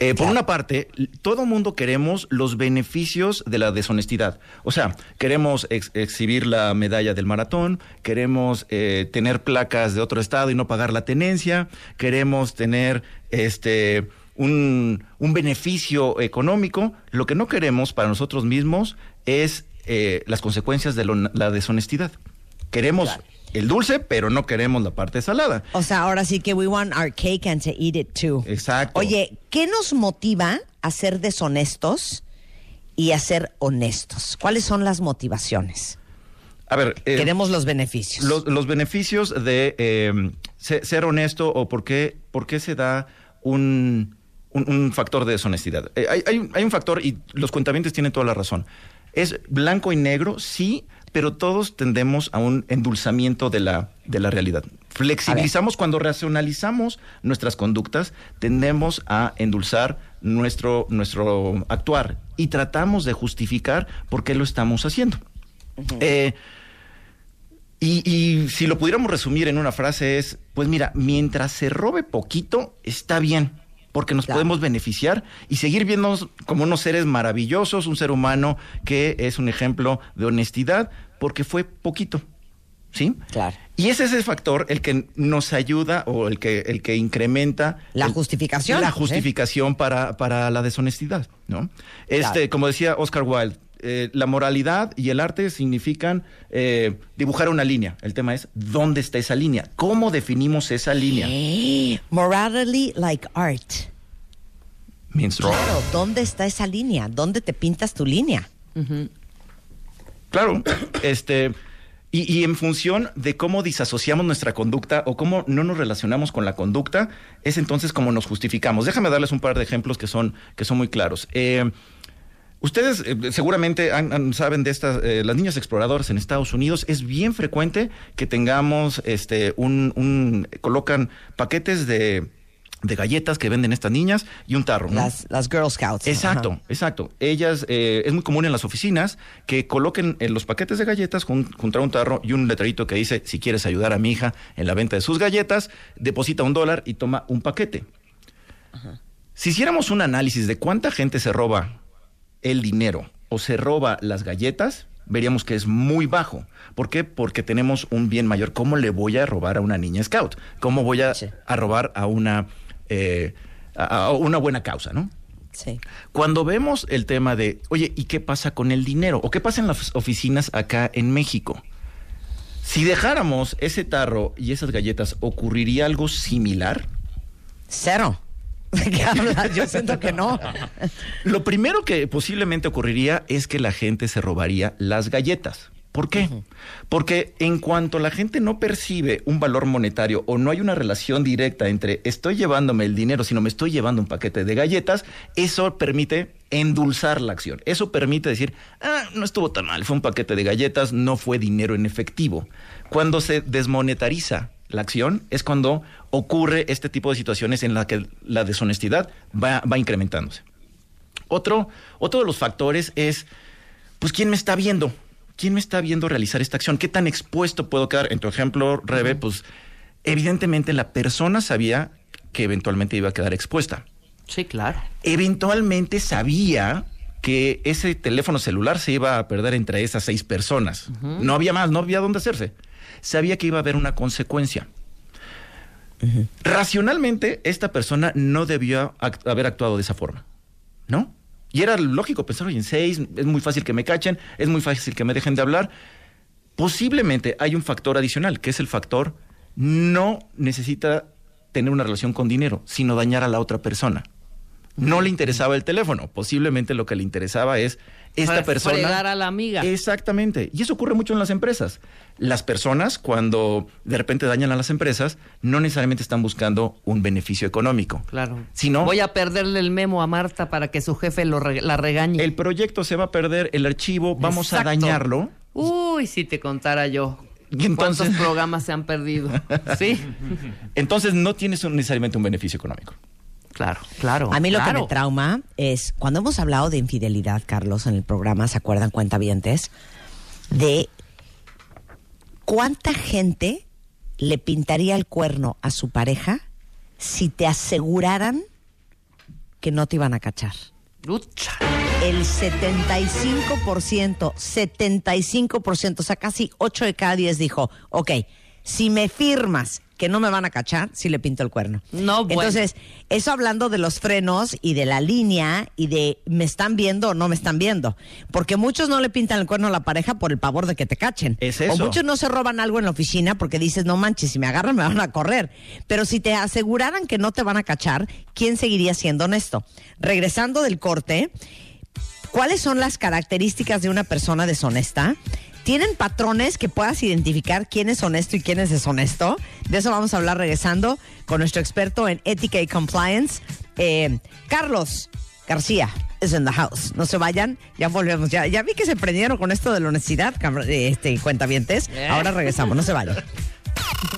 Eh, por una parte, todo mundo queremos los beneficios de la deshonestidad. O sea, queremos ex- exhibir la medalla del maratón, queremos eh, tener placas de otro estado y no pagar la tenencia, queremos tener este un, un beneficio económico. Lo que no queremos para nosotros mismos es eh, las consecuencias de lo- la deshonestidad. Queremos el dulce, pero no queremos la parte salada. O sea, ahora sí que we want our cake and to eat it too. Exacto. Oye, ¿qué nos motiva a ser deshonestos y a ser honestos? ¿Cuáles son las motivaciones? A ver, eh, Queremos los beneficios. los, los beneficios de eh, se- ser honesto o por qué, por qué se da un, un- un factor de deshonestidad. Eh, hay, hay un- hay un factor, y los cuentavientes tienen toda la razón. Es blanco y negro, sí, pero todos tendemos a un endulzamiento de la, de la realidad. Flexibilizamos cuando racionalizamos nuestras conductas, tendemos a endulzar nuestro, nuestro actuar y tratamos de justificar por qué lo estamos haciendo. Eh, y, y si lo pudiéramos resumir en una frase es, pues mira, mientras se robe poquito, está bien, porque nos Claro. podemos beneficiar y seguir viéndonos como unos seres maravillosos, un ser humano que es un ejemplo de honestidad, porque fue poquito. ¿Sí? Claro. Y es ese factor el que nos ayuda o el que, el que incrementa La el- justificación, La ¿eh? justificación para, para la deshonestidad, ¿no? Este, Claro. como decía Oscar Wilde, eh, la moralidad y el arte significan eh, dibujar una línea. El tema es dónde está esa línea, cómo definimos esa línea. Eh, Morality like art. Means wrong. Claro, ¿dónde está esa línea? ¿Dónde te pintas tu línea? Claro, este, y, y en función de cómo disasociamos nuestra conducta o cómo no nos relacionamos con la conducta, es entonces como nos justificamos. Déjame darles un par de ejemplos que son, que son muy claros. Eh, Ustedes eh, seguramente han- han- saben de estas, eh, las niñas exploradoras en Estados Unidos, es bien frecuente que tengamos, este, un, un- colocan paquetes de, de galletas que venden estas niñas y un tarro. ¿no? Las, las Girl Scouts. Exacto, Ajá. exacto. Ellas, eh, es muy común en las oficinas que coloquen en los paquetes de galletas jun- junto a un tarro y un letrerito que dice, si quieres ayudar a mi hija en la venta de sus galletas, deposita un dólar y toma un paquete. Si hiciéramos un análisis de cuánta gente se roba el dinero o se roba las galletas, veríamos que es muy bajo. ¿Por qué? Porque tenemos un bien mayor. ¿Cómo le voy a robar a una niña scout? ¿Cómo voy a, Sí. a robar a una, eh, a- a una buena causa, no? Sí. Cuando vemos el tema de, oye, ¿y qué pasa con el dinero? ¿O qué pasa en las oficinas acá en México? Si dejáramos ese tarro y esas galletas, ¿ocurriría algo similar? Cero. ¿De qué hablas? Yo siento que no. Lo primero que posiblemente ocurriría es que la gente se robaría las galletas. ¿Por qué? Porque en cuanto la gente no percibe un valor monetario o no hay una relación directa entre estoy llevándome el dinero, sino me estoy llevando un paquete de galletas, eso permite endulzar la acción. Eso permite decir, ah, no estuvo tan mal, fue un paquete de galletas, no fue dinero en efectivo. Cuando se desmonetariza la acción es cuando ocurre este tipo de situaciones en la que la deshonestidad va, va incrementándose. Otro, otro de los factores es, pues, ¿quién me está viendo? ¿Quién me está viendo realizar esta acción? ¿Qué tan expuesto puedo quedar? En tu ejemplo, Rebe, pues, evidentemente la persona sabía que eventualmente iba a quedar expuesta. Sí, claro. Eventualmente sabía que ese teléfono celular se iba a perder entre esas seis personas. No había más, no había dónde hacerse. Sabía que iba a haber una consecuencia. Racionalmente, esta persona no debió act- haber actuado de esa forma, ¿no? Y era lógico pensar, oye, en seis, es muy fácil que me cachen, es muy fácil que me dejen de hablar. Posiblemente hay un factor adicional, que es el factor no necesita tener una relación con dinero, sino dañar a la otra persona. No le interesaba el teléfono, posiblemente lo que le interesaba es esta Fre- persona. a la amiga. Exactamente. Y eso ocurre mucho en las empresas. Las personas, cuando de repente dañan a las empresas, no necesariamente están buscando un beneficio económico. Claro. Sino Voy a perderle el memo a Marta para que su jefe lo re- la regañe. el proyecto se va a perder, el archivo, vamos a dañarlo. Uy, si te contara yo. Y entonces- ¿Cuántos programas se han perdido? Sí, Entonces no tienes necesariamente un beneficio económico. Claro, claro. A mí lo que me trauma es cuando hemos hablado de infidelidad, Carlos, en el programa, ¿se acuerdan cuentavientes? De ¿Cuánta gente le pintaría el cuerno a su pareja si te aseguraran que no te iban a cachar? Lucha. El 75%, 75%, o sea, casi 8 de cada 10 dijo, ok, si me firmas que no me van a cachar, si le pinto el cuerno. No, bueno. Entonces, eso hablando de los frenos y de la línea y de me están viendo o no me están viendo. Porque muchos no le pintan el cuerno a la pareja por el pavor de que te cachen. Es O eso. muchos no se roban algo en la oficina porque dices, no manches, si me agarran me van a correr. Pero si te aseguraran que no te van a cachar, ¿quién seguiría siendo honesto? Regresando del corte, ¿cuáles son las características de una persona deshonesta? ¿Tienen patrones que puedas identificar quién es honesto y quién es deshonesto? De eso vamos a hablar regresando con nuestro experto en ética y compliance, eh, Carlos García. Es in the house. No se vayan, ya volvemos. Ya, ya vi que se prendieron con esto de la honestidad, eh, este, cuentavientes. Ahora regresamos, no se vayan.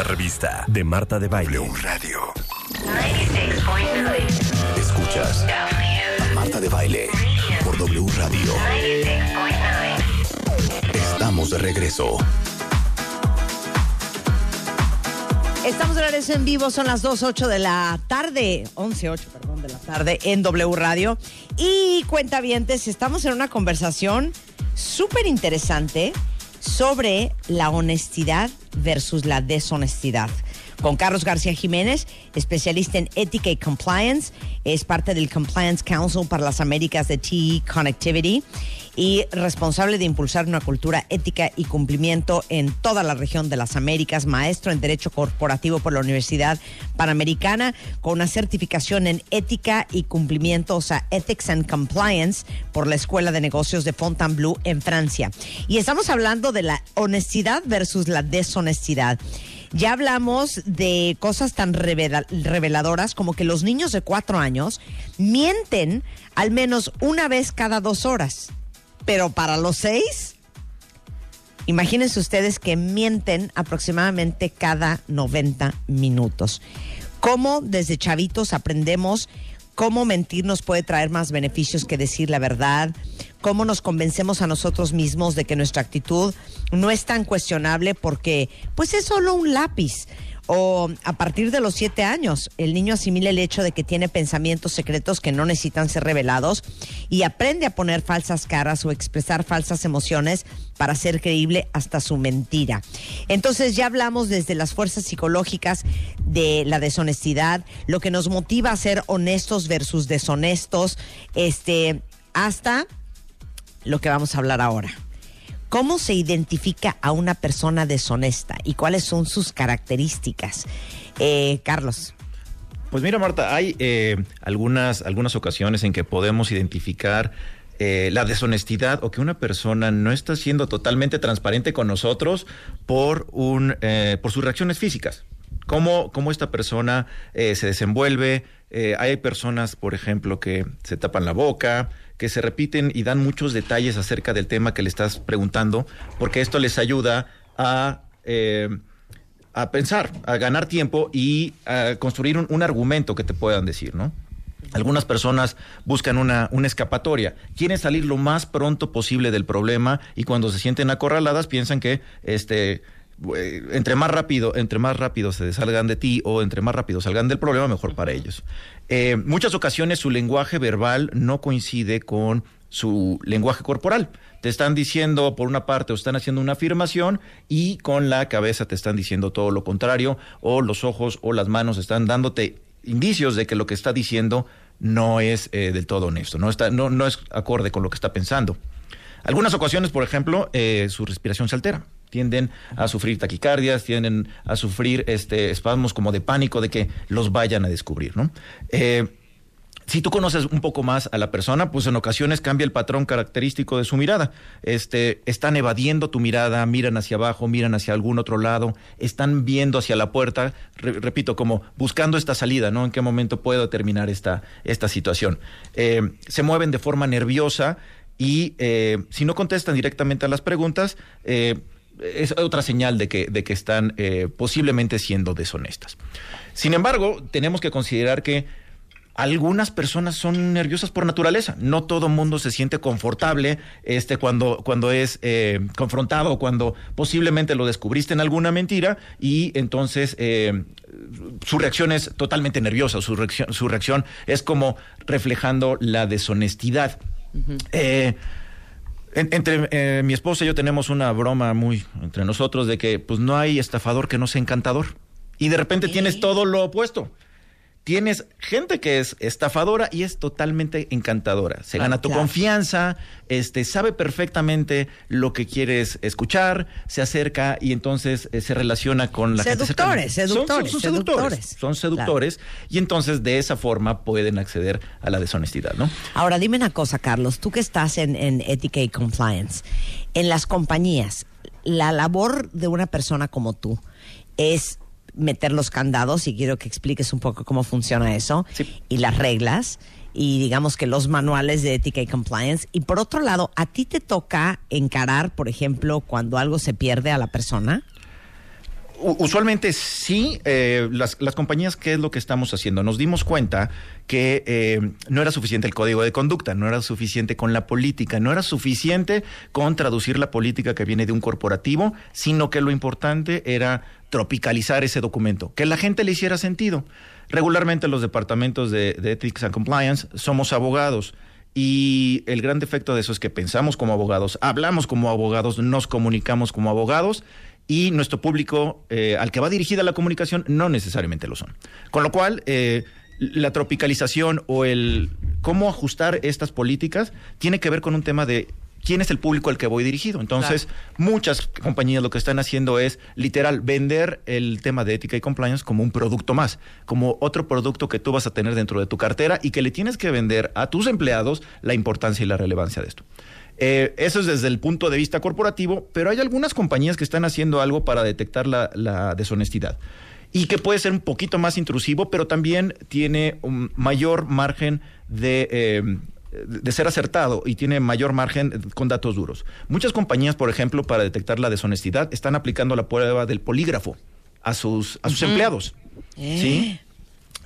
Una revista de Marta de Baile. W Radio. 96.9. Escuchas a Marta de Baile por W Radio. Estamos de regreso. Estamos de regreso en vivo, son las 2.08 de la tarde, 11.08, perdón, de la tarde en W Radio. Y cuentavientes, estamos en una conversación súper interesante sobre la honestidad versus la deshonestidad. Con Carlos García Jiménez, especialista en ética y compliance, es parte del Compliance Council para las Américas de TE Connectivity y responsable de impulsar una cultura ética y cumplimiento en toda la región de las Américas, maestro en Derecho Corporativo por la Universidad Panamericana, con una certificación en ética y cumplimiento, o sea, Ethics and Compliance, por la Escuela de Negocios de Fontainebleau en Francia. Y estamos hablando de la honestidad versus la deshonestidad. Ya hablamos de cosas tan revela- reveladoras como que los niños de cuatro años mienten al menos una vez cada dos horas. Pero para los seis, imagínense ustedes que mienten aproximadamente cada 90 minutos. ¿Cómo desde chavitos aprendemos cómo mentir nos puede traer más beneficios que decir la verdad? ¿Cómo nos convencemos a nosotros mismos de que nuestra actitud no es tan cuestionable porque pues es solo un lápiz? O a partir de los siete años, el niño asimila el hecho de que tiene pensamientos secretos que no necesitan ser revelados y aprende a poner falsas caras o expresar falsas emociones para ser creíble hasta su mentira. Entonces ya hablamos desde las fuerzas psicológicas de la deshonestidad, lo que nos motiva a ser honestos versus deshonestos, este, hasta lo que vamos a hablar ahora. ¿Cómo se identifica a una persona deshonesta y cuáles son sus características? Eh, Carlos. Pues mira, Marta, hay eh, algunas, algunas ocasiones en que podemos identificar eh, la deshonestidad o que una persona no está siendo totalmente transparente con nosotros por, un, eh, por sus reacciones físicas. Cómo, cómo esta persona se desenvuelve. Hay personas, por ejemplo, que se tapan la boca, que se repiten y dan muchos detalles acerca del tema que le estás preguntando, porque esto les ayuda a... eh, a pensar, a ganar tiempo y a construir un, un argumento que te puedan decir, ¿no? Algunas personas buscan una, una escapatoria, quieren salir lo más pronto posible del problema y cuando se sienten acorraladas piensan que este entre más rápido, entre más rápido se salgan de ti o entre más rápido salgan del problema, mejor para ellos. Eh, muchas ocasiones su lenguaje verbal no coincide con su lenguaje corporal. Te están diciendo por una parte o están haciendo una afirmación y con la cabeza te están diciendo todo lo contrario o los ojos o las manos están dándote indicios de que lo que está diciendo no es eh, del todo honesto, no, está, no, no es acorde con lo que está pensando. Algunas ocasiones, por ejemplo, eh, su respiración se altera. Tienden a sufrir taquicardias, tienden a sufrir este, espasmos como de pánico de que los vayan a descubrir. ¿no? Eh, si tú conoces un poco más a la persona, pues en ocasiones cambia el patrón característico de su mirada. Este, están evadiendo tu mirada, miran hacia abajo, miran hacia algún otro lado, están viendo hacia la puerta, re- repito, como buscando esta salida, ¿no? ¿En qué momento puedo terminar esta, esta situación? Eh, se mueven de forma nerviosa y eh, si no contestan directamente a las preguntas, es otra señal de que, de que están eh, posiblemente siendo deshonestas. Sin embargo, tenemos que considerar que algunas personas son nerviosas por naturaleza. No todo mundo se siente confortable este, cuando, cuando es eh, confrontado, cuando posiblemente lo descubriste en alguna mentira y entonces eh, su reacción es totalmente nerviosa. Su reacción, su reacción es como reflejando la deshonestidad. Eh, en- entre eh, mi esposa y yo tenemos una broma muy entre nosotros de que pues no hay estafador que no sea encantador. Y de repente tienes todo lo opuesto. Tienes gente que es estafadora y es totalmente encantadora. Se Claro, gana tu claro. confianza, este, sabe perfectamente lo que quieres escuchar, se acerca y entonces eh, se relaciona con la gente. Seductores. Son- seductores, son, seductores. seductores. Son seductores y entonces de esa forma pueden acceder a la deshonestidad, ¿no? Ahora, dime una cosa, Carlos, tú que estás en, en Ética y Compliance, en las compañías, la labor de una persona como tú es meter los candados, y quiero que expliques un poco cómo funciona eso, Sí. y las reglas, y digamos que los manuales de ética y compliance. Y por otro lado, ¿a ti te toca encarar, por ejemplo, cuando algo se pierde a la persona? Usualmente sí, eh, las, las compañías, ¿qué es lo que estamos haciendo? Nos dimos cuenta que eh, no era suficiente el código de conducta, no era suficiente con la política, no era suficiente con traducir la política que viene de un corporativo, sino que lo importante era tropicalizar ese documento, que la gente le hiciera sentido. Regularmente los departamentos de, de Ethics and Compliance somos abogados. Y el gran defecto de eso es que pensamos como abogados, hablamos como abogados, nos comunicamos como abogados y nuestro público eh, al que va dirigida la comunicación no necesariamente lo son. Con lo cual, eh, la tropicalización o el cómo ajustar estas políticas tiene que ver con un tema de quién es el público al que voy dirigido. Entonces, muchas compañías lo que están haciendo es literal vender el tema de ética y compliance como un producto más, como otro producto que tú vas a tener dentro de tu cartera y que le tienes que vender a tus empleados la importancia y la relevancia de esto. Eh, eso es desde el punto de vista corporativo, pero hay algunas compañías que están haciendo algo para detectar la, la deshonestidad y que puede ser un poquito más intrusivo, pero también tiene un mayor margen de, eh, de ser acertado y tiene mayor margen con datos duros. Muchas compañías, por ejemplo, para detectar la deshonestidad, están aplicando la prueba del polígrafo a sus, a sus empleados. ¿Sí?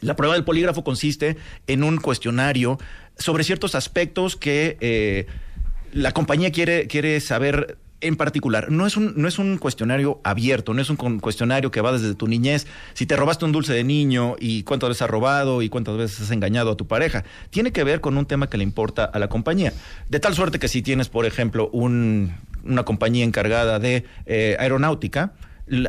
La prueba del polígrafo consiste en un cuestionario sobre ciertos aspectos que eh, la compañía quiere, quiere saber en particular. No es, un, no es un cuestionario abierto, no es un cuestionario que va desde tu niñez. Si te robaste un dulce de niño y cuántas veces has robado y cuántas veces has engañado a tu pareja. Tiene que ver con un tema que le importa a la compañía. De tal suerte que si tienes, por ejemplo, un- una compañía encargada de eh, aeronáutica,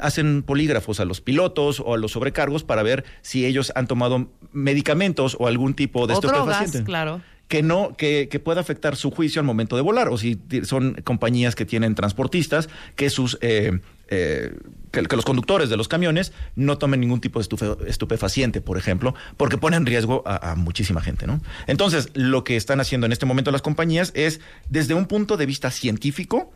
hacen polígrafos a los pilotos o a los sobrecargos para ver si ellos han tomado medicamentos o algún tipo de O drogas, claro. Que no que, que pueda afectar su juicio al momento de volar o si son compañías que tienen transportistas que sus eh, eh, que, los conductores de los camiones no tomen ningún tipo de estufe- estupefaciente, por ejemplo, porque pone en riesgo a, a muchísima gente, ¿no? Entonces, lo que están haciendo en este momento las compañías es, desde un punto de vista científico,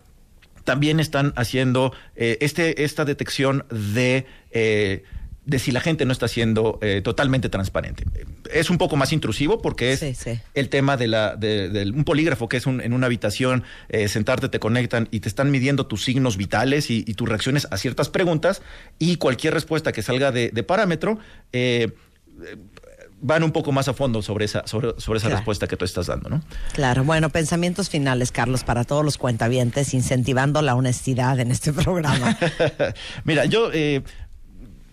también están haciendo eh, este, esta detección de, eh, de si la gente no está siendo eh, totalmente transparente. Es un poco más intrusivo porque es Sí, sí. el tema de la de, del- un polígrafo que es un- en una habitación, eh, sentarte, te conectan y te están midiendo tus signos vitales y, y tus reacciones a ciertas preguntas y cualquier respuesta que salga de, de parámetro. eh, van un poco más a fondo sobre esa, sobre, sobre esa Claro. respuesta que tú estás dando, ¿no? Claro, bueno, pensamientos finales, Carlos, para todos los cuentavientes, incentivando la honestidad en este programa. Mira, yo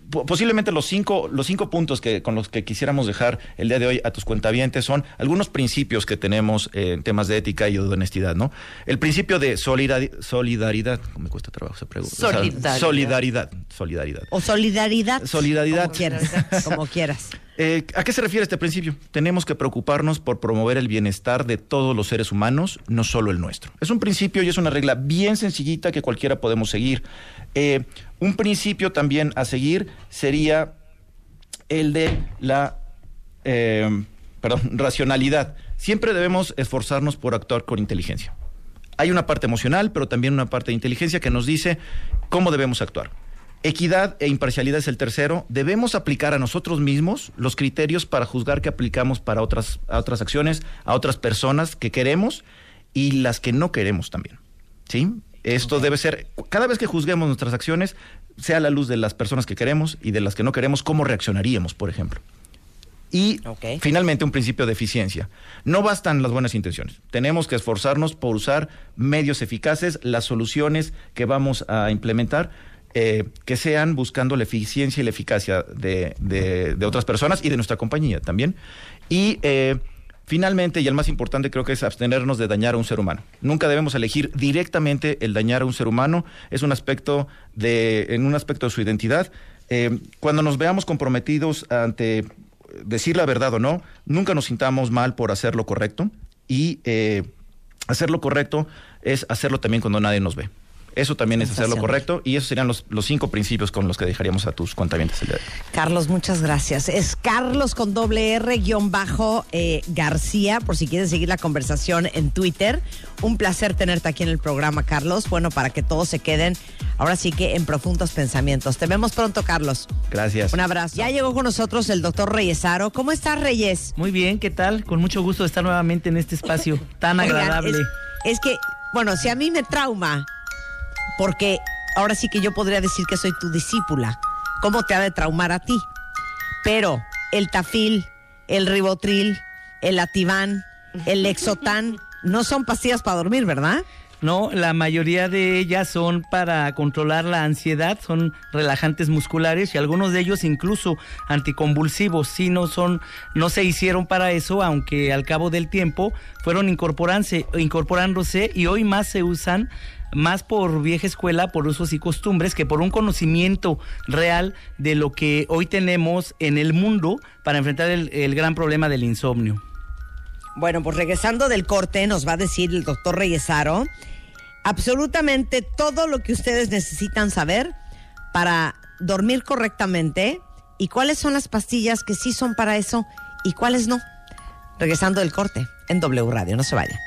posiblemente los cinco, los cinco puntos que, con los que quisiéramos dejar el día de hoy a tus cuentavientes son algunos principios que tenemos en temas de ética y de honestidad, ¿no? El principio de solidari- solidaridad, me cuesta trabajo esa pregunta. O sea, Solidaridad. solidaridad, solidaridad. O solidaridad. Solidaridad. Como quieras. Como quieras. Eh, ¿A qué se refiere este principio? Tenemos que preocuparnos por promover el bienestar de todos los seres humanos, no solo el nuestro. Es un principio y es una regla bien sencillita que cualquiera podemos seguir. Eh, un principio también a seguir sería el de la... eh, perdón, racionalidad. Siempre debemos esforzarnos por actuar con inteligencia. Hay una parte emocional, pero también una parte de inteligencia que nos dice cómo debemos actuar. Equidad e imparcialidad es el tercero. Debemos aplicar a nosotros mismos los criterios para juzgar que aplicamos para otras, a otras acciones, a otras personas que queremos y las que no queremos también. ¿Sí? Esto debe ser, cada vez que juzguemos nuestras acciones, sea a la luz de las personas que queremos y de las que no queremos, cómo reaccionaríamos, por ejemplo. Y finalmente un principio de eficiencia. No bastan las buenas intenciones. Tenemos que esforzarnos por usar medios eficaces, las soluciones que vamos a implementar, eh, que sean buscando la eficiencia y la eficacia de, de- otras personas y de nuestra compañía también. Y eh, finalmente, y el más importante creo que es abstenernos de dañar a un ser humano. Nunca debemos elegir directamente el dañar a un ser humano. Es un aspecto de, en un aspecto de su identidad. Eh, cuando nos veamos comprometidos ante decir la verdad o no, nunca nos sintamos mal por hacer lo correcto y eh, hacer lo correcto es hacerlo también cuando nadie nos ve. Eso también es hacer lo correcto y esos serían los, los cinco principios con los que dejaríamos a tus cuentavientes el día de hoy. Carlos, muchas gracias. Es Carlos con doble R guion bajo eh, García, por si quieres seguir la conversación en Twitter. Un placer tenerte aquí en el programa, Carlos. Bueno, para que todos se queden ahora sí que en profundos pensamientos. Te vemos pronto, Carlos. Gracias. Un abrazo. Ya llegó con nosotros el doctor Reyesaro. ¿Cómo estás, Reyes? Muy bien, ¿qué tal? Con mucho gusto de estar nuevamente en este espacio tan Oigan, agradable. Es, es que, bueno, si a mí me trauma, porque ahora sí que yo podría decir que soy tu discípula, ¿cómo te ha de traumar a ti? Pero el tafil, el ribotril, el ativán, el lexotán, no son pastillas para dormir, ¿verdad? No, la mayoría de ellas son para controlar la ansiedad, son relajantes musculares y algunos de ellos incluso anticonvulsivos. Sí, no son, no se hicieron para eso, aunque al cabo del tiempo fueron incorporándose, incorporándose y hoy más se usan más por vieja escuela, por usos y costumbres, que por un conocimiento real de lo que hoy tenemos en el mundo para enfrentar el, gran problema del insomnio. Bueno, pues regresando del corte, nos va a decir el doctor Reyesaro absolutamente todo lo que ustedes necesitan saber para dormir correctamente y cuáles son las pastillas que sí son para eso y cuáles no. Regresando del corte en W Radio, no se vayan.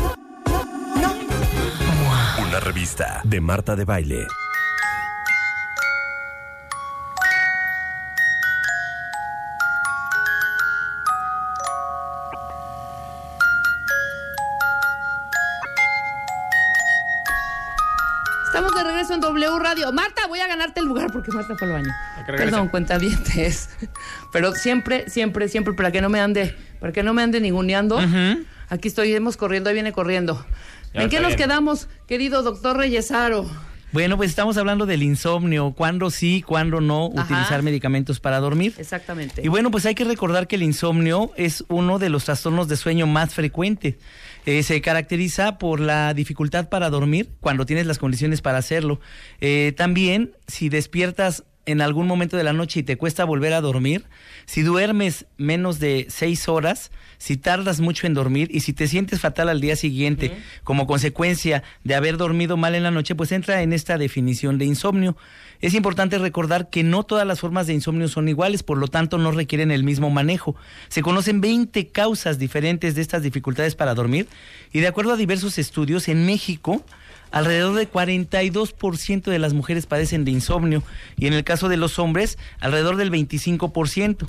Una revista de Marta de Baile. Estamos de regreso en W Radio. Marta, voy a ganarte el lugar porque Marta fue al baño. Perdón, cuenta Pero siempre, siempre, siempre, para que no me ande, para que no me ande ninguneando. Aquí estoy, hemos corriendo, ahí viene corriendo. ¿En qué nos bien. quedamos, querido doctor Reyesaro? Bueno, pues estamos hablando del insomnio, cuándo sí, cuándo no Ajá. utilizar medicamentos para dormir. Exactamente. Y bueno, pues hay que recordar que el insomnio es uno de los trastornos de sueño más frecuentes. Eh, se caracteriza por la dificultad para dormir cuando tienes las condiciones para hacerlo. Eh, también, si despiertas en algún momento de la noche y te cuesta volver a dormir, si duermes menos de seis horas, si tardas mucho en dormir y si te sientes fatal al día siguiente como consecuencia de haber dormido mal en la noche, pues entra en esta definición de insomnio. Es importante recordar que no todas las formas de insomnio son iguales, por lo tanto no requieren el mismo manejo. Se conocen 20 causas diferentes de estas dificultades para dormir y de acuerdo a diversos estudios, en México alrededor de 42% de las mujeres padecen de insomnio y en el caso de los hombres alrededor del 25%.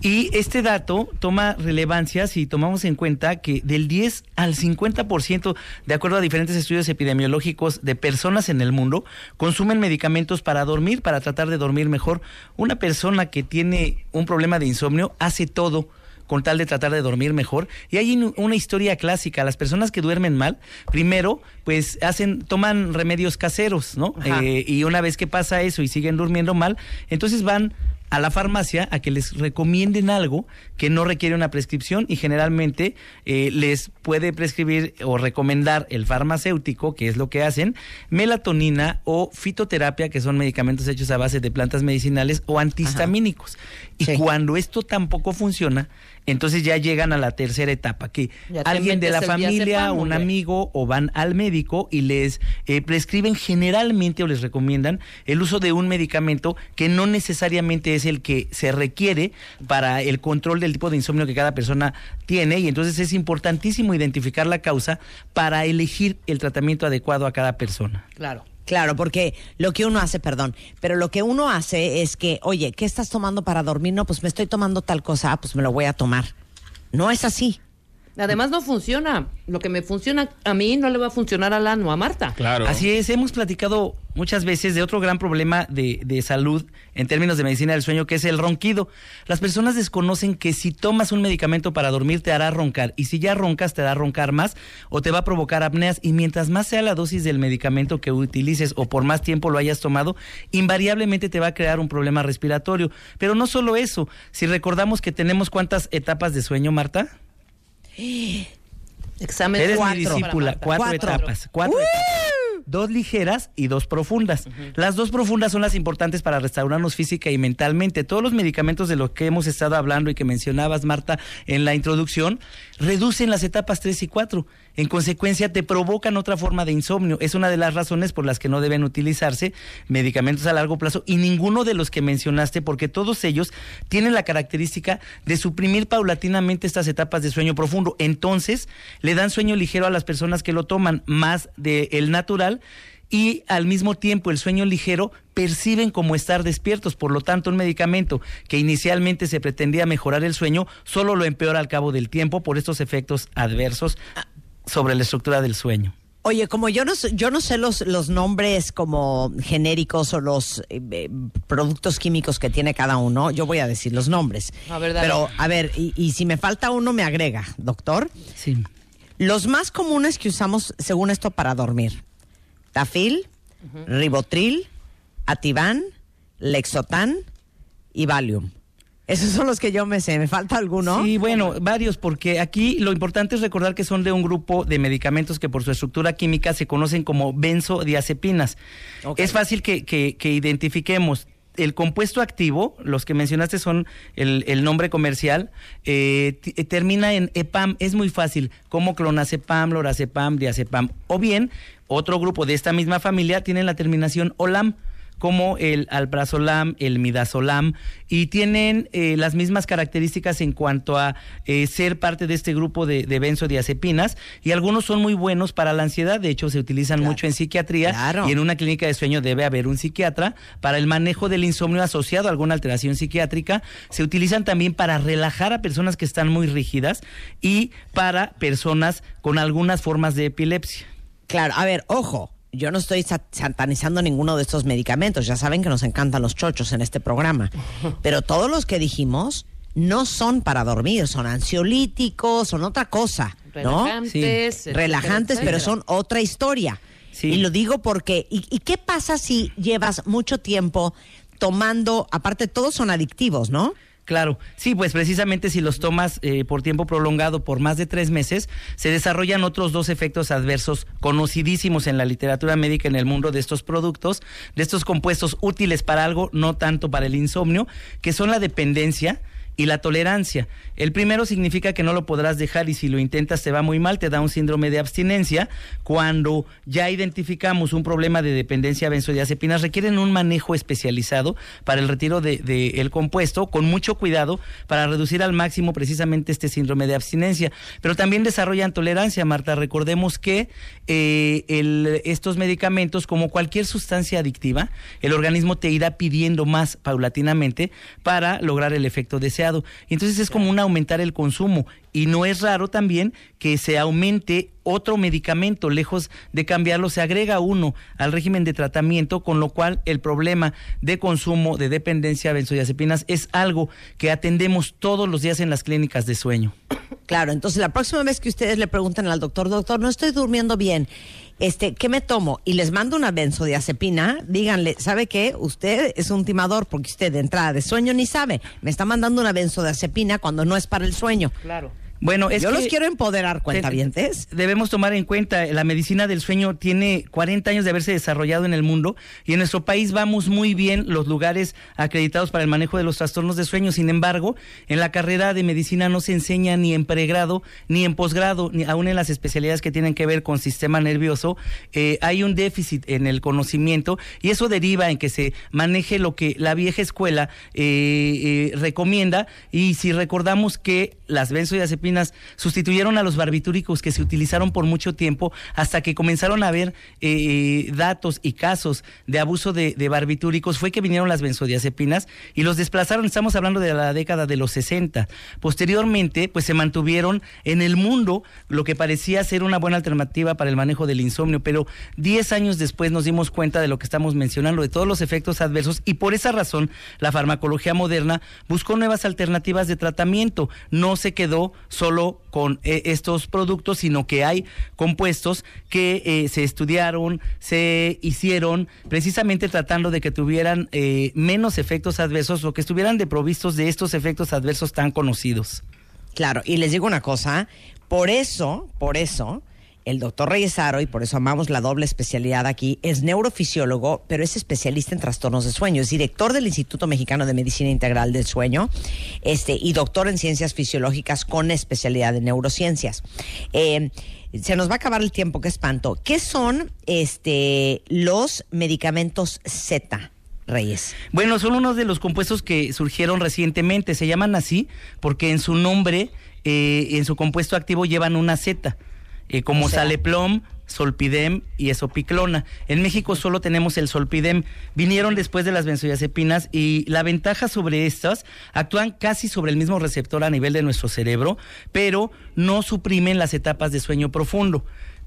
Y este dato toma relevancia si tomamos en cuenta que del 10 al 50%, de acuerdo a diferentes estudios epidemiológicos de personas en el mundo, consumen medicamentos para dormir, para tratar de dormir mejor. Una persona que tiene un problema de insomnio hace todo con tal de tratar de dormir mejor. Y hay un- una historia clásica. Las personas que duermen mal, primero, pues hacen, toman remedios caseros, ¿no? Eh, y una vez que pasa eso y siguen durmiendo mal, entonces van a la farmacia a que les recomienden algo que no requiere una prescripción y generalmente eh, les puede prescribir o recomendar el farmacéutico, que es lo que hacen, melatonina o fitoterapia, que son medicamentos hechos a base de plantas medicinales o antihistamínicos. Y Sí. cuando esto tampoco funciona, entonces ya llegan a la tercera etapa, que Ya alguien de la familia, un amigo o van al médico y les eh, prescriben generalmente o les recomiendan el uso de un medicamento que no necesariamente es el que se requiere para el control del tipo de insomnio que cada persona tiene y entonces es importantísimo identificar la causa para elegir el tratamiento adecuado a cada persona. Claro. Claro, porque lo que uno hace, perdón, pero lo que uno hace es que, oye, ¿qué estás tomando para dormir? No, pues me estoy tomando tal cosa, ah, pues me lo voy a tomar. No es así. Además no funciona. Lo que me funciona a mí no le va a funcionar a Lano, a Marta. Claro. Así es, hemos platicado muchas veces de otro gran problema de, de salud en términos de medicina del sueño, que es el ronquido. Las personas desconocen que si tomas un medicamento para dormir te hará roncar, y si ya roncas te hará roncar más o te va a provocar apneas, y mientras más sea la dosis del medicamento que utilices o por más tiempo lo hayas tomado, invariablemente te va a crear un problema respiratorio. Pero no solo eso, si recordamos que tenemos cuántas etapas de sueño, Marta. Examen Eres cuatro mi discípula. Cuatro. etapas. Cuatro etapas. Dos ligeras y dos profundas. Las dos profundas son las importantes para restaurarnos física y mentalmente. Todos los medicamentos de los que hemos estado hablando y que mencionabas, Marta, en la introducción, reducen las etapas 3 y 4. En consecuencia, te provocan otra forma de insomnio. Es una de las razones por las que no deben utilizarse medicamentos a largo plazo y ninguno de los que mencionaste, porque todos ellos tienen la característica de suprimir paulatinamente estas etapas de sueño profundo. Entonces, le dan sueño ligero a las personas que lo toman más del natural y al mismo tiempo el sueño ligero perciben como estar despiertos. Por lo tanto, un medicamento que inicialmente se pretendía mejorar el sueño solo lo empeora al cabo del tiempo por estos efectos adversos sobre la estructura del sueño. Oye, como yo no, sé- yo no sé los, los nombres como genéricos o los eh, eh, productos químicos que tiene cada uno, yo voy a decir los nombres. A ver, dale. Pero, a ver, y, y si me falta uno, me agrega, doctor. Sí. Los más comunes que usamos, según esto, para dormir. Tafil, ribotril, Ativan, Lexotan y Valium. Esos son los que yo me sé. ¿Me falta alguno? Sí, bueno, varios, porque aquí lo importante es recordar que son de un grupo de medicamentos que por su estructura química se conocen como benzodiazepinas. Es fácil que, que- que identifiquemos. El compuesto activo, los que mencionaste son el, el nombre comercial, eh, eh, termina en EPAM, es muy fácil, como clonazepam, lorazepam, diazepam. O bien, otro grupo de esta misma familia tiene la terminación OLAM, como el alprazolam, el midazolam, y tienen eh, las mismas características en cuanto a eh, ser parte de este grupo de, de benzodiazepinas, y algunos son muy buenos para la ansiedad, de hecho se utilizan Claro. mucho en psiquiatría, Claro. y en una clínica de sueño debe haber un psiquiatra, para el manejo del insomnio asociado a alguna alteración psiquiátrica, se utilizan también para relajar a personas que están muy rígidas y para personas con algunas formas de epilepsia. Claro, a ver, ojo. Yo no estoy sa- satanizando ninguno de estos medicamentos. Ya saben que nos encantan los chochos en este programa. Pero todos los que dijimos no son para dormir, son ansiolíticos, son otra cosa, ¿no? Relajantes. Sí. Relajantes, pero son otra historia. Sí. Y lo digo porque, ¿y, y qué pasa si llevas mucho tiempo tomando, aparte todos son adictivos, ¿no? Claro, sí, pues precisamente si los tomas eh, por tiempo prolongado, por más de tres meses, se desarrollan otros dos efectos adversos conocidísimos en la literatura médica en el mundo de estos productos, de estos compuestos útiles para algo, no tanto para el insomnio, que son la dependencia y la tolerancia. El primero significa que no lo podrás dejar y si lo intentas te va muy mal, te da un síndrome de abstinencia. Cuando ya identificamos un problema de dependencia a benzodiazepinas, requieren un manejo especializado para el retiro del de, compuesto, con mucho cuidado para reducir al máximo precisamente este síndrome de abstinencia. Pero también desarrollan tolerancia, Marta. Recordemos que eh, estos medicamentos, como cualquier sustancia adictiva, el organismo te irá pidiendo más paulatinamente para lograr el efecto deseado. Y entonces es como un aumentar el consumo. Y no es raro también que se aumente otro medicamento, lejos de cambiarlo, se agrega uno al régimen de tratamiento, con lo cual el problema de consumo de dependencia a benzodiazepinas es algo que atendemos todos los días en las clínicas de sueño. Claro, entonces la próxima vez que ustedes le pregunten al doctor, doctor, no estoy durmiendo bien, este, ¿qué me tomo? Y les mando una benzodiazepina, díganle, ¿sabe qué? Usted es un timador porque usted de entrada de sueño ni sabe. Me está mandando una benzodiazepina cuando no es para el sueño. Claro. Bueno, es Yo que los quiero empoderar, cuentavientes. debemos tomar en cuenta, la medicina del sueño tiene 40 años de haberse desarrollado en el mundo y en nuestro país vamos muy bien los lugares acreditados para el manejo de los trastornos de sueño. Sin embargo, en la carrera de medicina no se enseña ni en pregrado ni en posgrado, ni aún en las especialidades que tienen que ver con sistema nervioso. eh, hay un déficit en el conocimiento y eso deriva en que se maneje lo que la vieja escuela eh, eh, recomienda y si recordamos que las benzodiazepinas sustituyeron a los barbitúricos que se utilizaron por mucho tiempo hasta que comenzaron a haber eh, datos y casos de abuso de, barbitúricos fue que vinieron las benzodiazepinas y los desplazaron, estamos hablando de la década de los 60. Posteriormente, pues se mantuvieron en el mundo lo que parecía ser una buena alternativa para el manejo del insomnio, pero 10 años después nos dimos cuenta de lo que estamos mencionando, de todos los efectos adversos y por esa razón la farmacología moderna buscó nuevas alternativas de tratamiento. No se quedó solo con eh, estos productos, sino que hay compuestos que eh, se estudiaron, se hicieron precisamente tratando de que tuvieran eh, menos efectos adversos o que estuvieran deprovistos de estos efectos adversos tan conocidos. Claro, y les digo una cosa, por eso, por eso, el doctor Reyes Aro, y por eso amamos la doble especialidad aquí, es neurofisiólogo, pero es especialista en trastornos de sueño. Es director del Instituto Mexicano de Medicina Integral del Sueño este, y doctor en ciencias fisiológicas con especialidad en neurociencias. Eh, se nos va a acabar el tiempo, qué espanto. ¿Qué son este, los medicamentos Z? Reyes. Bueno, son unos de los compuestos que surgieron recientemente. Se llaman así porque en su nombre, eh, en su compuesto activo llevan una Z, eh, como O sea- Saleplom, Solpidem y Esopiclona. En México solo tenemos el Solpidem. Vinieron después de las benzodiazepinas y la ventaja sobre estas actúan casi sobre el mismo receptor a nivel de nuestro cerebro, pero no suprimen las etapas de sueño profundo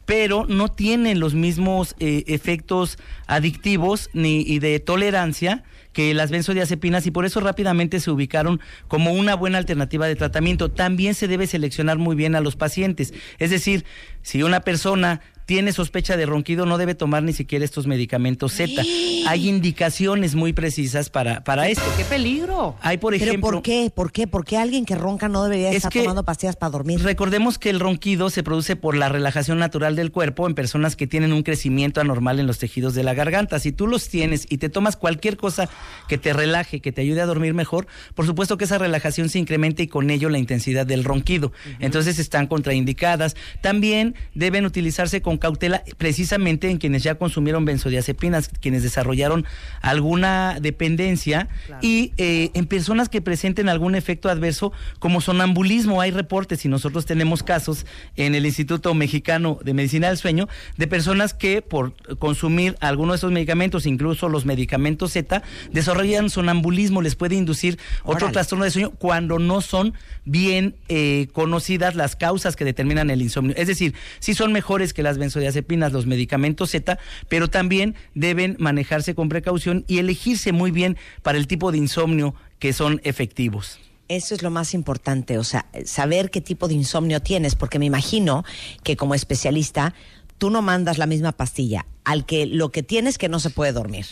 pero no tienen los mismos eh, efectos adictivos ni y de tolerancia que las benzodiazepinas y por eso rápidamente se ubicaron como una buena alternativa de tratamiento. También se debe seleccionar muy bien a los pacientes. Es decir, si una persona tiene sospecha de ronquido, no debe tomar ni siquiera estos medicamentos Z. Hay indicaciones muy precisas para, para esto. ¡Qué peligro! Hay, por ¿Pero ejemplo... por qué? ¿Por qué? ¿Por qué alguien que ronca no debería Es estar que- tomando pastillas para dormir? Recordemos que el ronquido se produce por la relajación natural del cuerpo en personas que tienen un crecimiento anormal en los tejidos de la garganta. Si tú los tienes y te tomas cualquier cosa que te relaje, que te ayude a dormir mejor, por supuesto que esa relajación se incrementa y con ello la intensidad del ronquido. Entonces están contraindicadas. También deben utilizarse con cautela precisamente en quienes ya consumieron benzodiazepinas, quienes desarrollaron alguna dependencia y eh, en personas que presenten algún efecto adverso como sonambulismo. Hay reportes y nosotros tenemos casos en el Instituto Mexicano de Medicina del Sueño de personas que por consumir alguno de esos medicamentos, incluso los medicamentos Z, desarrollan sonambulismo, les puede inducir otro trastorno de sueño cuando no son bien eh, conocidas las causas que determinan el insomnio. Es decir, sí son mejores que las benzodiazepinas, los medicamentos Z, pero también deben manejarse con precaución y elegirse muy bien para el tipo de insomnio que son efectivos. Eso es lo más importante, o sea, saber qué tipo de insomnio tienes, porque me imagino que como especialista tú no mandas la misma pastilla al que lo que tienes que no se puede dormir,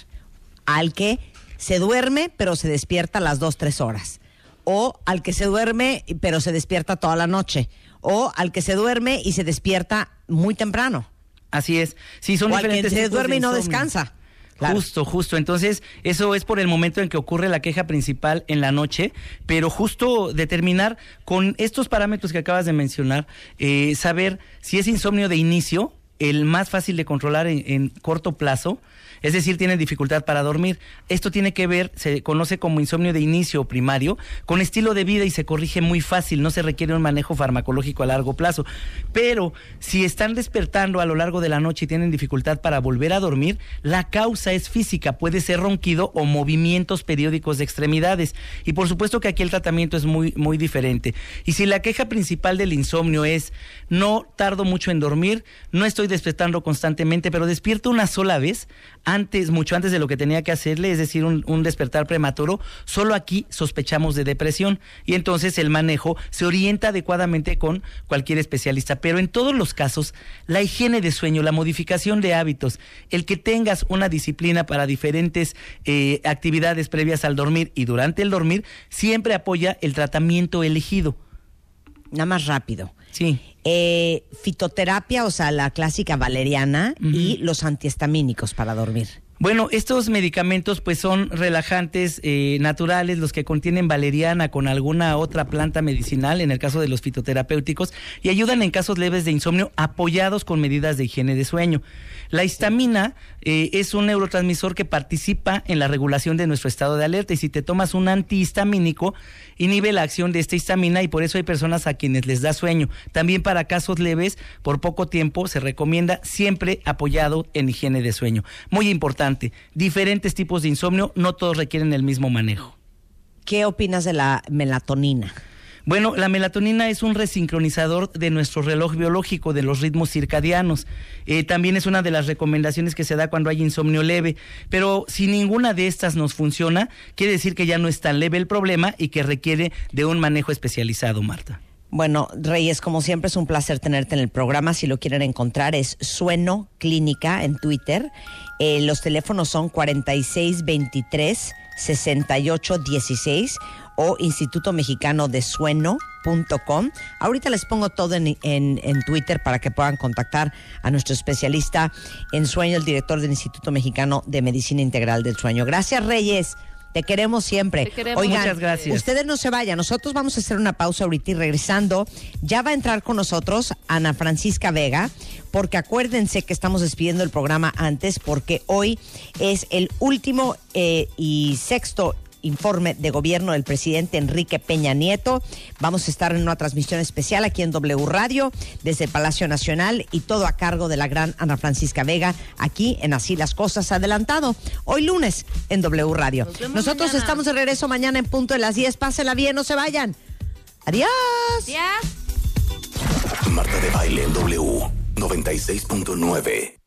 al que se duerme pero se despierta a las dos, tres horas, o al que se duerme pero se despierta toda la noche, o al que se duerme y se despierta muy temprano, Así es. Sí, son o al que diferentes se de duerme y no descansa. Claro. Justo, justo. Entonces, eso es por el momento en que ocurre la queja principal en la noche, pero justo determinar con estos parámetros que acabas de mencionar, eh, saber si es insomnio de inicio, el más fácil de controlar en, en corto plazo, es decir, tienen dificultad para dormir. Esto tiene que ver, se conoce como insomnio de inicio primario, con estilo de vida y se corrige muy fácil, no se requiere un manejo farmacológico a largo plazo. Pero si están despertando a lo largo de la noche y tienen dificultad para volver a dormir, la causa es física, puede ser ronquido o movimientos periódicos de extremidades. Y por supuesto que aquí el tratamiento es muy, muy diferente. Y si la queja principal del insomnio es no tardo mucho en dormir, no estoy despertando constantemente, pero despierto una sola vez, antes, mucho antes de lo que tenía que hacerle, es decir, un, un despertar prematuro. Solo aquí sospechamos de depresión y entonces el manejo se orienta adecuadamente con cualquier especialista. Pero en todos los casos, la higiene de sueño, la modificación de hábitos, el que tengas una disciplina para diferentes eh, actividades previas al dormir y durante el dormir, siempre apoya el tratamiento elegido. Nada más rápido. Sí. Eh, fitoterapia, o sea, la clásica valeriana y los antihistamínicos para dormir. Bueno, estos medicamentos pues son relajantes eh, naturales, los que contienen valeriana con alguna otra planta medicinal, en el caso de los fitoterapéuticos, y ayudan en casos leves de insomnio apoyados con medidas de higiene de sueño. La histamina eh, es un neurotransmisor que participa en la regulación de nuestro estado de alerta y si te tomas un antihistamínico, inhibe la acción de esta histamina y por eso hay personas a quienes les da sueño. También para casos leves, por poco tiempo, se recomienda siempre apoyado en higiene de sueño. Muy importante, diferentes tipos de insomnio, no todos requieren el mismo manejo. ¿Qué opinas de la melatonina? Bueno, la melatonina es un resincronizador de nuestro reloj biológico, de los ritmos circadianos. Eh, también es una de las recomendaciones que se da cuando hay insomnio leve. Pero si ninguna de estas nos funciona, quiere decir que ya no es tan leve el problema y que requiere de un manejo especializado, Marta. Bueno, Reyes, como siempre es un placer tenerte en el programa. Si lo quieren encontrar es Sueno Clínica en Twitter. Eh, los teléfonos son 4623 6816 o Instituto Mexicano de Sueno.com. Ahorita les pongo todo en, en, en Twitter para que puedan contactar a nuestro especialista en sueño, el director del Instituto Mexicano de Medicina Integral del Sueño. Gracias, Reyes. Te queremos siempre. Te queremos. Oigan, Muchas gracias. ustedes no se vayan. Nosotros vamos a hacer una pausa ahorita y regresando, ya va a entrar con nosotros Ana Francisca Vega, porque acuérdense que estamos despidiendo el programa antes, porque hoy es el último eh, y sexto informe de gobierno del presidente Enrique Peña Nieto. Vamos a estar en una transmisión especial aquí en W Radio desde el Palacio Nacional y todo a cargo de la gran Ana Francisca Vega aquí en Así las Cosas adelantado. Hoy lunes en W Radio. Nos Nosotros mañana. estamos de regreso mañana en punto de las 10. Pásenla bien, no se vayan. Adiós. Ya. Marta de baile en W 96.9.